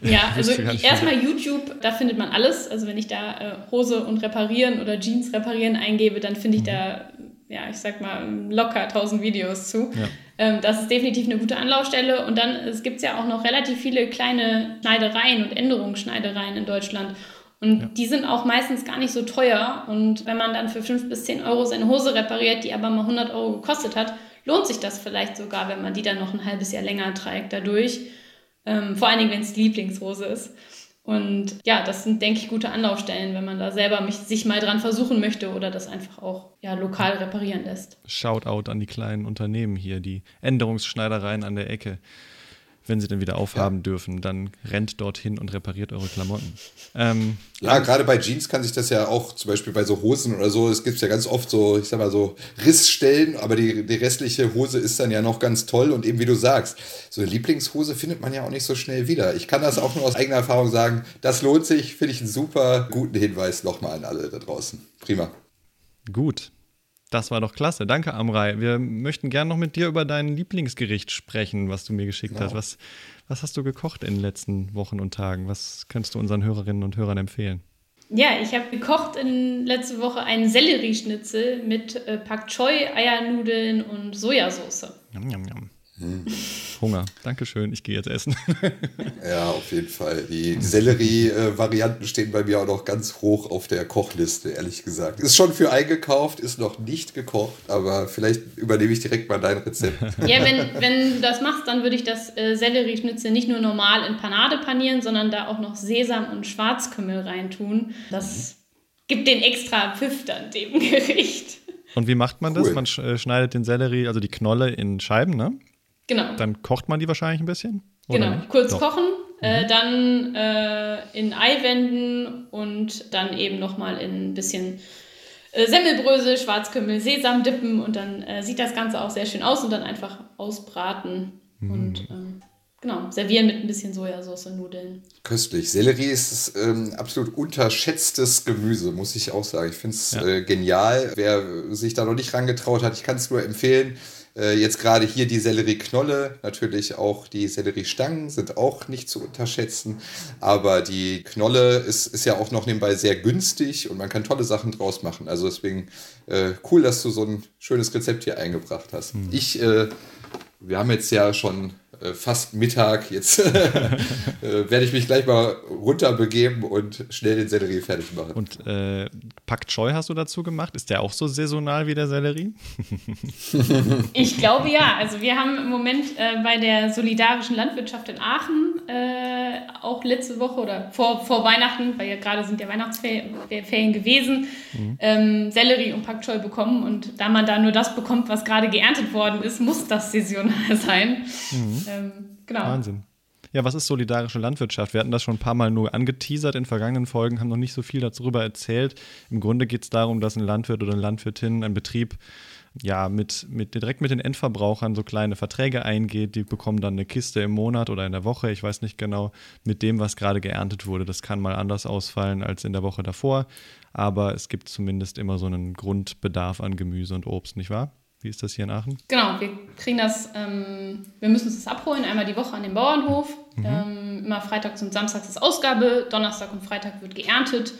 [SPEAKER 1] ja, also erstmal YouTube, da findet man alles. Also wenn ich da äh, Hose und reparieren oder Jeans reparieren eingebe, dann finde ich mhm. da, ja, ich sag mal, locker 1000 Videos zu. Ja. Ähm, das ist definitiv eine gute Anlaufstelle. Und dann es gibt ja auch noch relativ viele kleine Schneidereien und Änderungsschneidereien in Deutschland. Und ja. die sind auch meistens gar nicht so teuer. Und wenn man dann für 5 bis 10 Euro seine Hose repariert, die aber mal 100 Euro gekostet hat, lohnt sich das vielleicht sogar, wenn man die dann noch ein halbes Jahr länger trägt dadurch. Ähm, vor allen Dingen, wenn es die Lieblingshose ist. Und ja, das sind, denke ich, gute Anlaufstellen, wenn man da selber mich, sich mal dran versuchen möchte oder das einfach auch ja, lokal reparieren lässt.
[SPEAKER 2] Shoutout an die kleinen Unternehmen hier, die Änderungsschneidereien an der Ecke wenn sie dann wieder aufhaben ja. dürfen, dann rennt dorthin und repariert eure Klamotten.
[SPEAKER 3] Ähm, ja, gerade bei Jeans kann sich das ja auch, zum Beispiel bei so Hosen oder so, es gibt ja ganz oft so, ich sag mal so Rissstellen, aber die, die restliche Hose ist dann ja noch ganz toll und eben wie du sagst, so eine Lieblingshose findet man ja auch nicht so schnell wieder. Ich kann das auch nur aus eigener Erfahrung sagen, das lohnt sich, finde ich einen super guten Hinweis nochmal an alle da draußen. Prima.
[SPEAKER 2] Gut, das war doch klasse. Danke, Amrei. Wir möchten gerne noch mit dir über dein Lieblingsgericht sprechen, was du mir geschickt genau. hast. Was, was hast du gekocht in den letzten Wochen und Tagen? Was könntest du unseren Hörerinnen und Hörern empfehlen?
[SPEAKER 1] Ja, ich habe gekocht in letzte Woche einen Sellerieschnitzel mit äh, Pak Choi, Eiernudeln und Sojasauce. Yum, yum, yum.
[SPEAKER 2] Hm. Hunger. Dankeschön, ich gehe jetzt essen.
[SPEAKER 3] ja, auf jeden Fall. Die Sellerie-Varianten stehen bei mir auch noch ganz hoch auf der Kochliste, ehrlich gesagt. Ist schon für eingekauft, ist noch nicht gekocht, aber vielleicht übernehme ich direkt mal dein Rezept.
[SPEAKER 1] Ja, wenn, wenn du das machst, dann würde ich das äh, Sellerieschnitzel nicht nur normal in Panade panieren, sondern da auch noch Sesam und Schwarzkümmel reintun. Das mhm. gibt den extra Pfiff dann dem Gericht.
[SPEAKER 2] Und wie macht man cool. das? Man äh, schneidet den Sellerie, also die Knolle in Scheiben, ne?
[SPEAKER 1] Genau.
[SPEAKER 2] Dann kocht man die wahrscheinlich ein bisschen?
[SPEAKER 1] genau, nicht? kurz Doch. kochen, äh, mhm. dann äh, in Ei wenden und dann eben nochmal in ein bisschen äh, Semmelbrösel, Schwarzkümmel, Sesam dippen und dann äh, sieht das Ganze auch sehr schön aus und dann einfach ausbraten mhm. und ähm, genau, servieren mit ein bisschen Sojasauce und Nudeln.
[SPEAKER 3] Köstlich. Sellerie ist ähm, absolut unterschätztes Gemüse, muss ich auch sagen. Ich finde es ja. äh, genial. Wer sich da noch nicht rangetraut hat, ich kann es nur empfehlen. Äh, jetzt gerade hier die Sellerieknolle, natürlich auch die Selleriestangen sind auch nicht zu unterschätzen. Aber die Knolle ist, ist ja auch noch nebenbei sehr günstig und man kann tolle Sachen draus machen. Also deswegen äh, cool, dass du so ein schönes Rezept hier eingebracht hast. Mhm. Ich, äh, wir haben jetzt ja schon fast Mittag. Jetzt äh, werde ich mich gleich mal runterbegeben und schnell den Sellerie fertig machen.
[SPEAKER 2] Und äh, Pak Choi hast du dazu gemacht? Ist der auch so saisonal wie der Sellerie?
[SPEAKER 1] ich glaube ja. Also wir haben im Moment äh, bei der solidarischen Landwirtschaft in Aachen äh, auch letzte Woche oder vor, vor Weihnachten, weil ja gerade sind ja Weihnachtsferien gewesen, mhm. ähm, Sellerie und Pak Choi bekommen. Und da man da nur das bekommt, was gerade geerntet worden ist, muss das saisonal sein. Mhm. Ähm,
[SPEAKER 2] genau. Wahnsinn. Ja, was ist solidarische Landwirtschaft? Wir hatten das schon ein paar Mal nur angeteasert in vergangenen Folgen, haben noch nicht so viel darüber erzählt. Im Grunde geht es darum, dass ein Landwirt oder eine Landwirtin, ein Betrieb, ja, mit, mit, direkt mit den Endverbrauchern so kleine Verträge eingeht. Die bekommen dann eine Kiste im Monat oder in der Woche, ich weiß nicht genau, mit dem, was gerade geerntet wurde. Das kann mal anders ausfallen als in der Woche davor, aber es gibt zumindest immer so einen Grundbedarf an Gemüse und Obst, nicht wahr? Wie ist das hier in Aachen?
[SPEAKER 1] Genau, wir kriegen das, ähm, wir müssen uns das abholen, einmal die Woche an dem Bauernhof. Mhm. Ähm, immer Freitags und Samstags ist Ausgabe, Donnerstag und Freitag wird geerntet.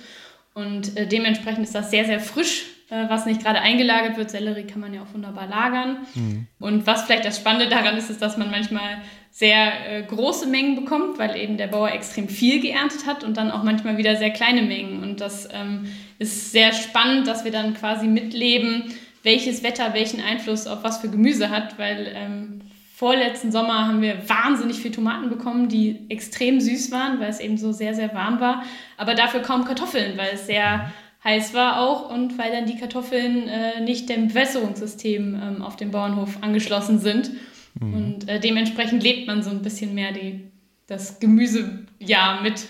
[SPEAKER 1] Und äh, dementsprechend ist das sehr, sehr frisch, äh, was nicht gerade eingelagert wird. Sellerie kann man ja auch wunderbar lagern. Mhm. Und was vielleicht das Spannende daran ist, ist, dass man manchmal sehr äh, große Mengen bekommt, weil eben der Bauer extrem viel geerntet hat und dann auch manchmal wieder sehr kleine Mengen. Und das ähm, ist sehr spannend, dass wir dann quasi mitleben, welches Wetter welchen Einfluss auf was für Gemüse hat, weil ähm, vorletzten Sommer haben wir wahnsinnig viel Tomaten bekommen, die extrem süß waren, weil es eben so sehr, sehr warm war, aber dafür kaum Kartoffeln, weil es sehr heiß war auch und weil dann die Kartoffeln äh, nicht dem Bewässerungssystem ähm, auf dem Bauernhof angeschlossen sind. Mhm. Und äh, dementsprechend lebt man so ein bisschen mehr die, das Gemüsejahr mit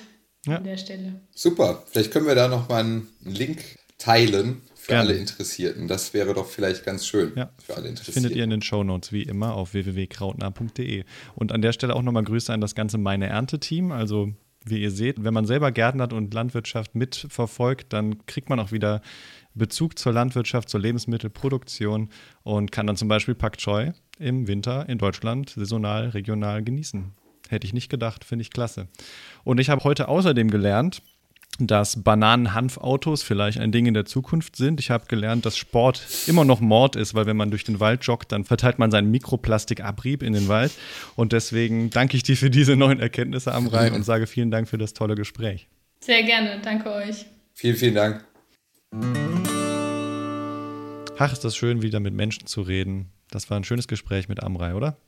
[SPEAKER 1] ja. an der Stelle.
[SPEAKER 3] Super, vielleicht können wir da noch mal einen Link teilen für Gerne. alle Interessierten. Das wäre doch vielleicht ganz schön
[SPEAKER 2] ja. für alle Interessierten. Findet ihr in den Shownotes wie immer auf www.krautnah.de. Und an der Stelle auch nochmal Grüße an das ganze Meine Ernte-Team. Also wie ihr seht, wenn man selber gärtnert und Landwirtschaft mitverfolgt, dann kriegt man auch wieder Bezug zur Landwirtschaft, zur Lebensmittelproduktion und kann dann zum Beispiel Pak Choi im Winter in Deutschland saisonal, regional genießen. Hätte ich nicht gedacht, finde ich klasse. Und ich habe heute außerdem gelernt, dass Bananen-Hanfautos vielleicht ein Ding in der Zukunft sind. Ich habe gelernt, dass Sport immer noch Mord ist, weil wenn man durch den Wald joggt, dann verteilt man seinen Mikroplastikabrieb in den Wald. Und deswegen danke ich dir für diese neuen Erkenntnisse am Rhein und sage vielen Dank für das tolle Gespräch.
[SPEAKER 1] Sehr gerne, danke euch.
[SPEAKER 3] Vielen, vielen Dank.
[SPEAKER 2] Ach, ist das schön, wieder mit Menschen zu reden. Das war ein schönes Gespräch mit Amrei, oder?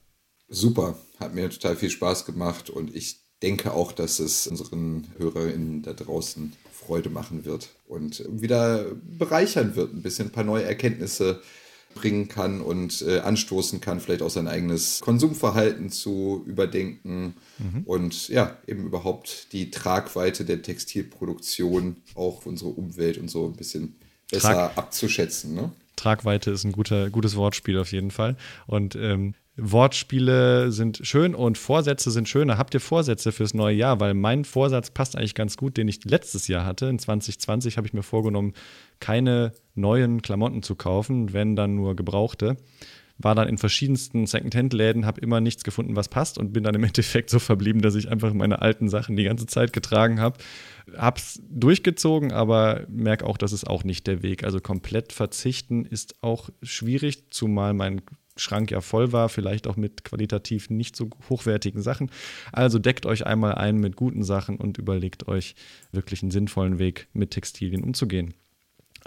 [SPEAKER 3] Super, hat mir total viel Spaß gemacht und ich denke auch, dass es unseren HörerInnen da draußen Freude machen wird und wieder bereichern wird, ein bisschen ein paar neue Erkenntnisse bringen kann und äh, anstoßen kann, vielleicht auch sein eigenes Konsumverhalten zu überdenken mhm. und ja, eben überhaupt die Tragweite der Textilproduktion auch für unsere Umwelt und so ein bisschen besser Trag abzuschätzen. Ne?
[SPEAKER 2] Tragweite ist ein guter, gutes Wortspiel auf jeden Fall. Und ähm, Wortspiele sind schön und Vorsätze sind schöner. Habt ihr Vorsätze fürs neue Jahr? Weil mein Vorsatz passt eigentlich ganz gut, den ich letztes Jahr hatte. In 2020 habe ich mir vorgenommen, keine neuen Klamotten zu kaufen, wenn dann nur gebrauchte. war dann in verschiedensten Secondhand-Läden, habe immer nichts gefunden, was passt und bin dann im Endeffekt so verblieben, dass ich einfach meine alten Sachen die ganze Zeit getragen habe. Hab's durchgezogen, aber merke auch, das ist auch nicht der Weg. Also komplett verzichten ist auch schwierig, zumal mein Schrank ja voll war, vielleicht auch mit qualitativ nicht so hochwertigen Sachen. Also deckt euch einmal ein mit guten Sachen und überlegt euch wirklich einen sinnvollen Weg mit Textilien umzugehen.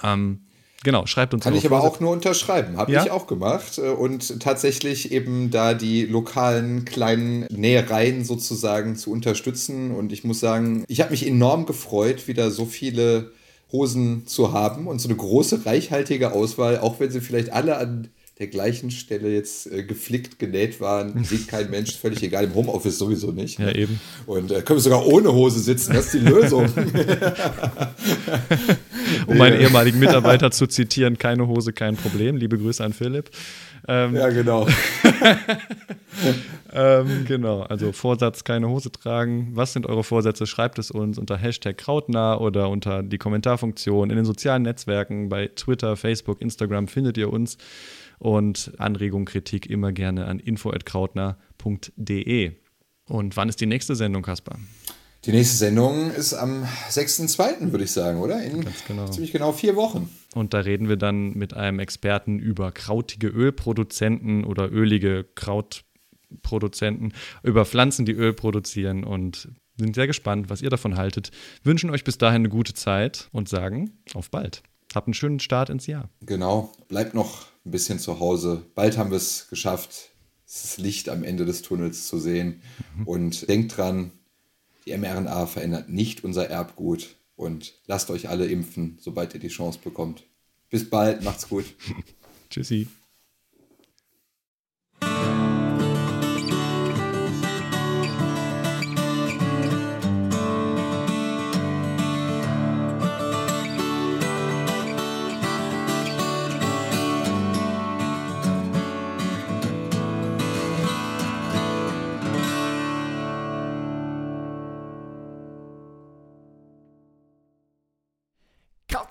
[SPEAKER 2] Ähm, Genau, schreibt uns
[SPEAKER 3] Kann ich aber auch nur unterschreiben. Habe ja? ich auch gemacht. Äh, und tatsächlich eben da die lokalen kleinen Nähereien sozusagen zu unterstützen. Und ich muss sagen, ich habe mich enorm gefreut, wieder so viele Hosen zu haben und so eine große, reichhaltige Auswahl, auch wenn sie vielleicht alle an der gleichen Stelle jetzt äh, geflickt, genäht waren, sieht kein Mensch, völlig egal, im Homeoffice sowieso nicht.
[SPEAKER 2] Ja, eben.
[SPEAKER 3] Und äh, können wir sogar ohne Hose sitzen, das ist die Lösung.
[SPEAKER 2] um meinen ehemaligen Mitarbeiter zu zitieren, keine Hose, kein Problem. Liebe Grüße an Philipp.
[SPEAKER 3] Ähm, ja, genau.
[SPEAKER 2] ähm, genau, also Vorsatz, keine Hose tragen. Was sind eure Vorsätze? Schreibt es uns unter Hashtag Krautnah oder unter die Kommentarfunktion in den sozialen Netzwerken bei Twitter, Facebook, Instagram findet ihr uns und Anregung, Kritik immer gerne an info.krautner.de. Und wann ist die nächste Sendung, Kaspar?
[SPEAKER 3] Die nächste Sendung ist am 6.2., würde ich sagen, oder? In Ganz genau. ziemlich genau vier Wochen.
[SPEAKER 2] Und da reden wir dann mit einem Experten über krautige Ölproduzenten oder ölige Krautproduzenten, über Pflanzen, die Öl produzieren und sind sehr gespannt, was ihr davon haltet. Wünschen euch bis dahin eine gute Zeit und sagen auf bald. Habt einen schönen Start ins Jahr.
[SPEAKER 3] Genau, bleibt noch ein bisschen zu Hause. Bald haben wir es geschafft, das Licht am Ende des Tunnels zu sehen. Mhm. Und denkt dran, die mRNA verändert nicht unser Erbgut. Und lasst euch alle impfen, sobald ihr die Chance bekommt. Bis bald, macht's gut.
[SPEAKER 2] Tschüssi.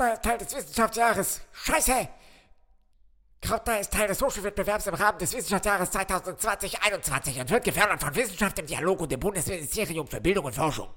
[SPEAKER 4] Krautner ist Teil des Wissenschaftsjahres. Scheiße! Krautner ist Teil des Hochschulwettbewerbs im Rahmen des Wissenschaftsjahres 2020-21 und wird gefördert von Wissenschaft im Dialog und dem Bundesministerium für Bildung und Forschung.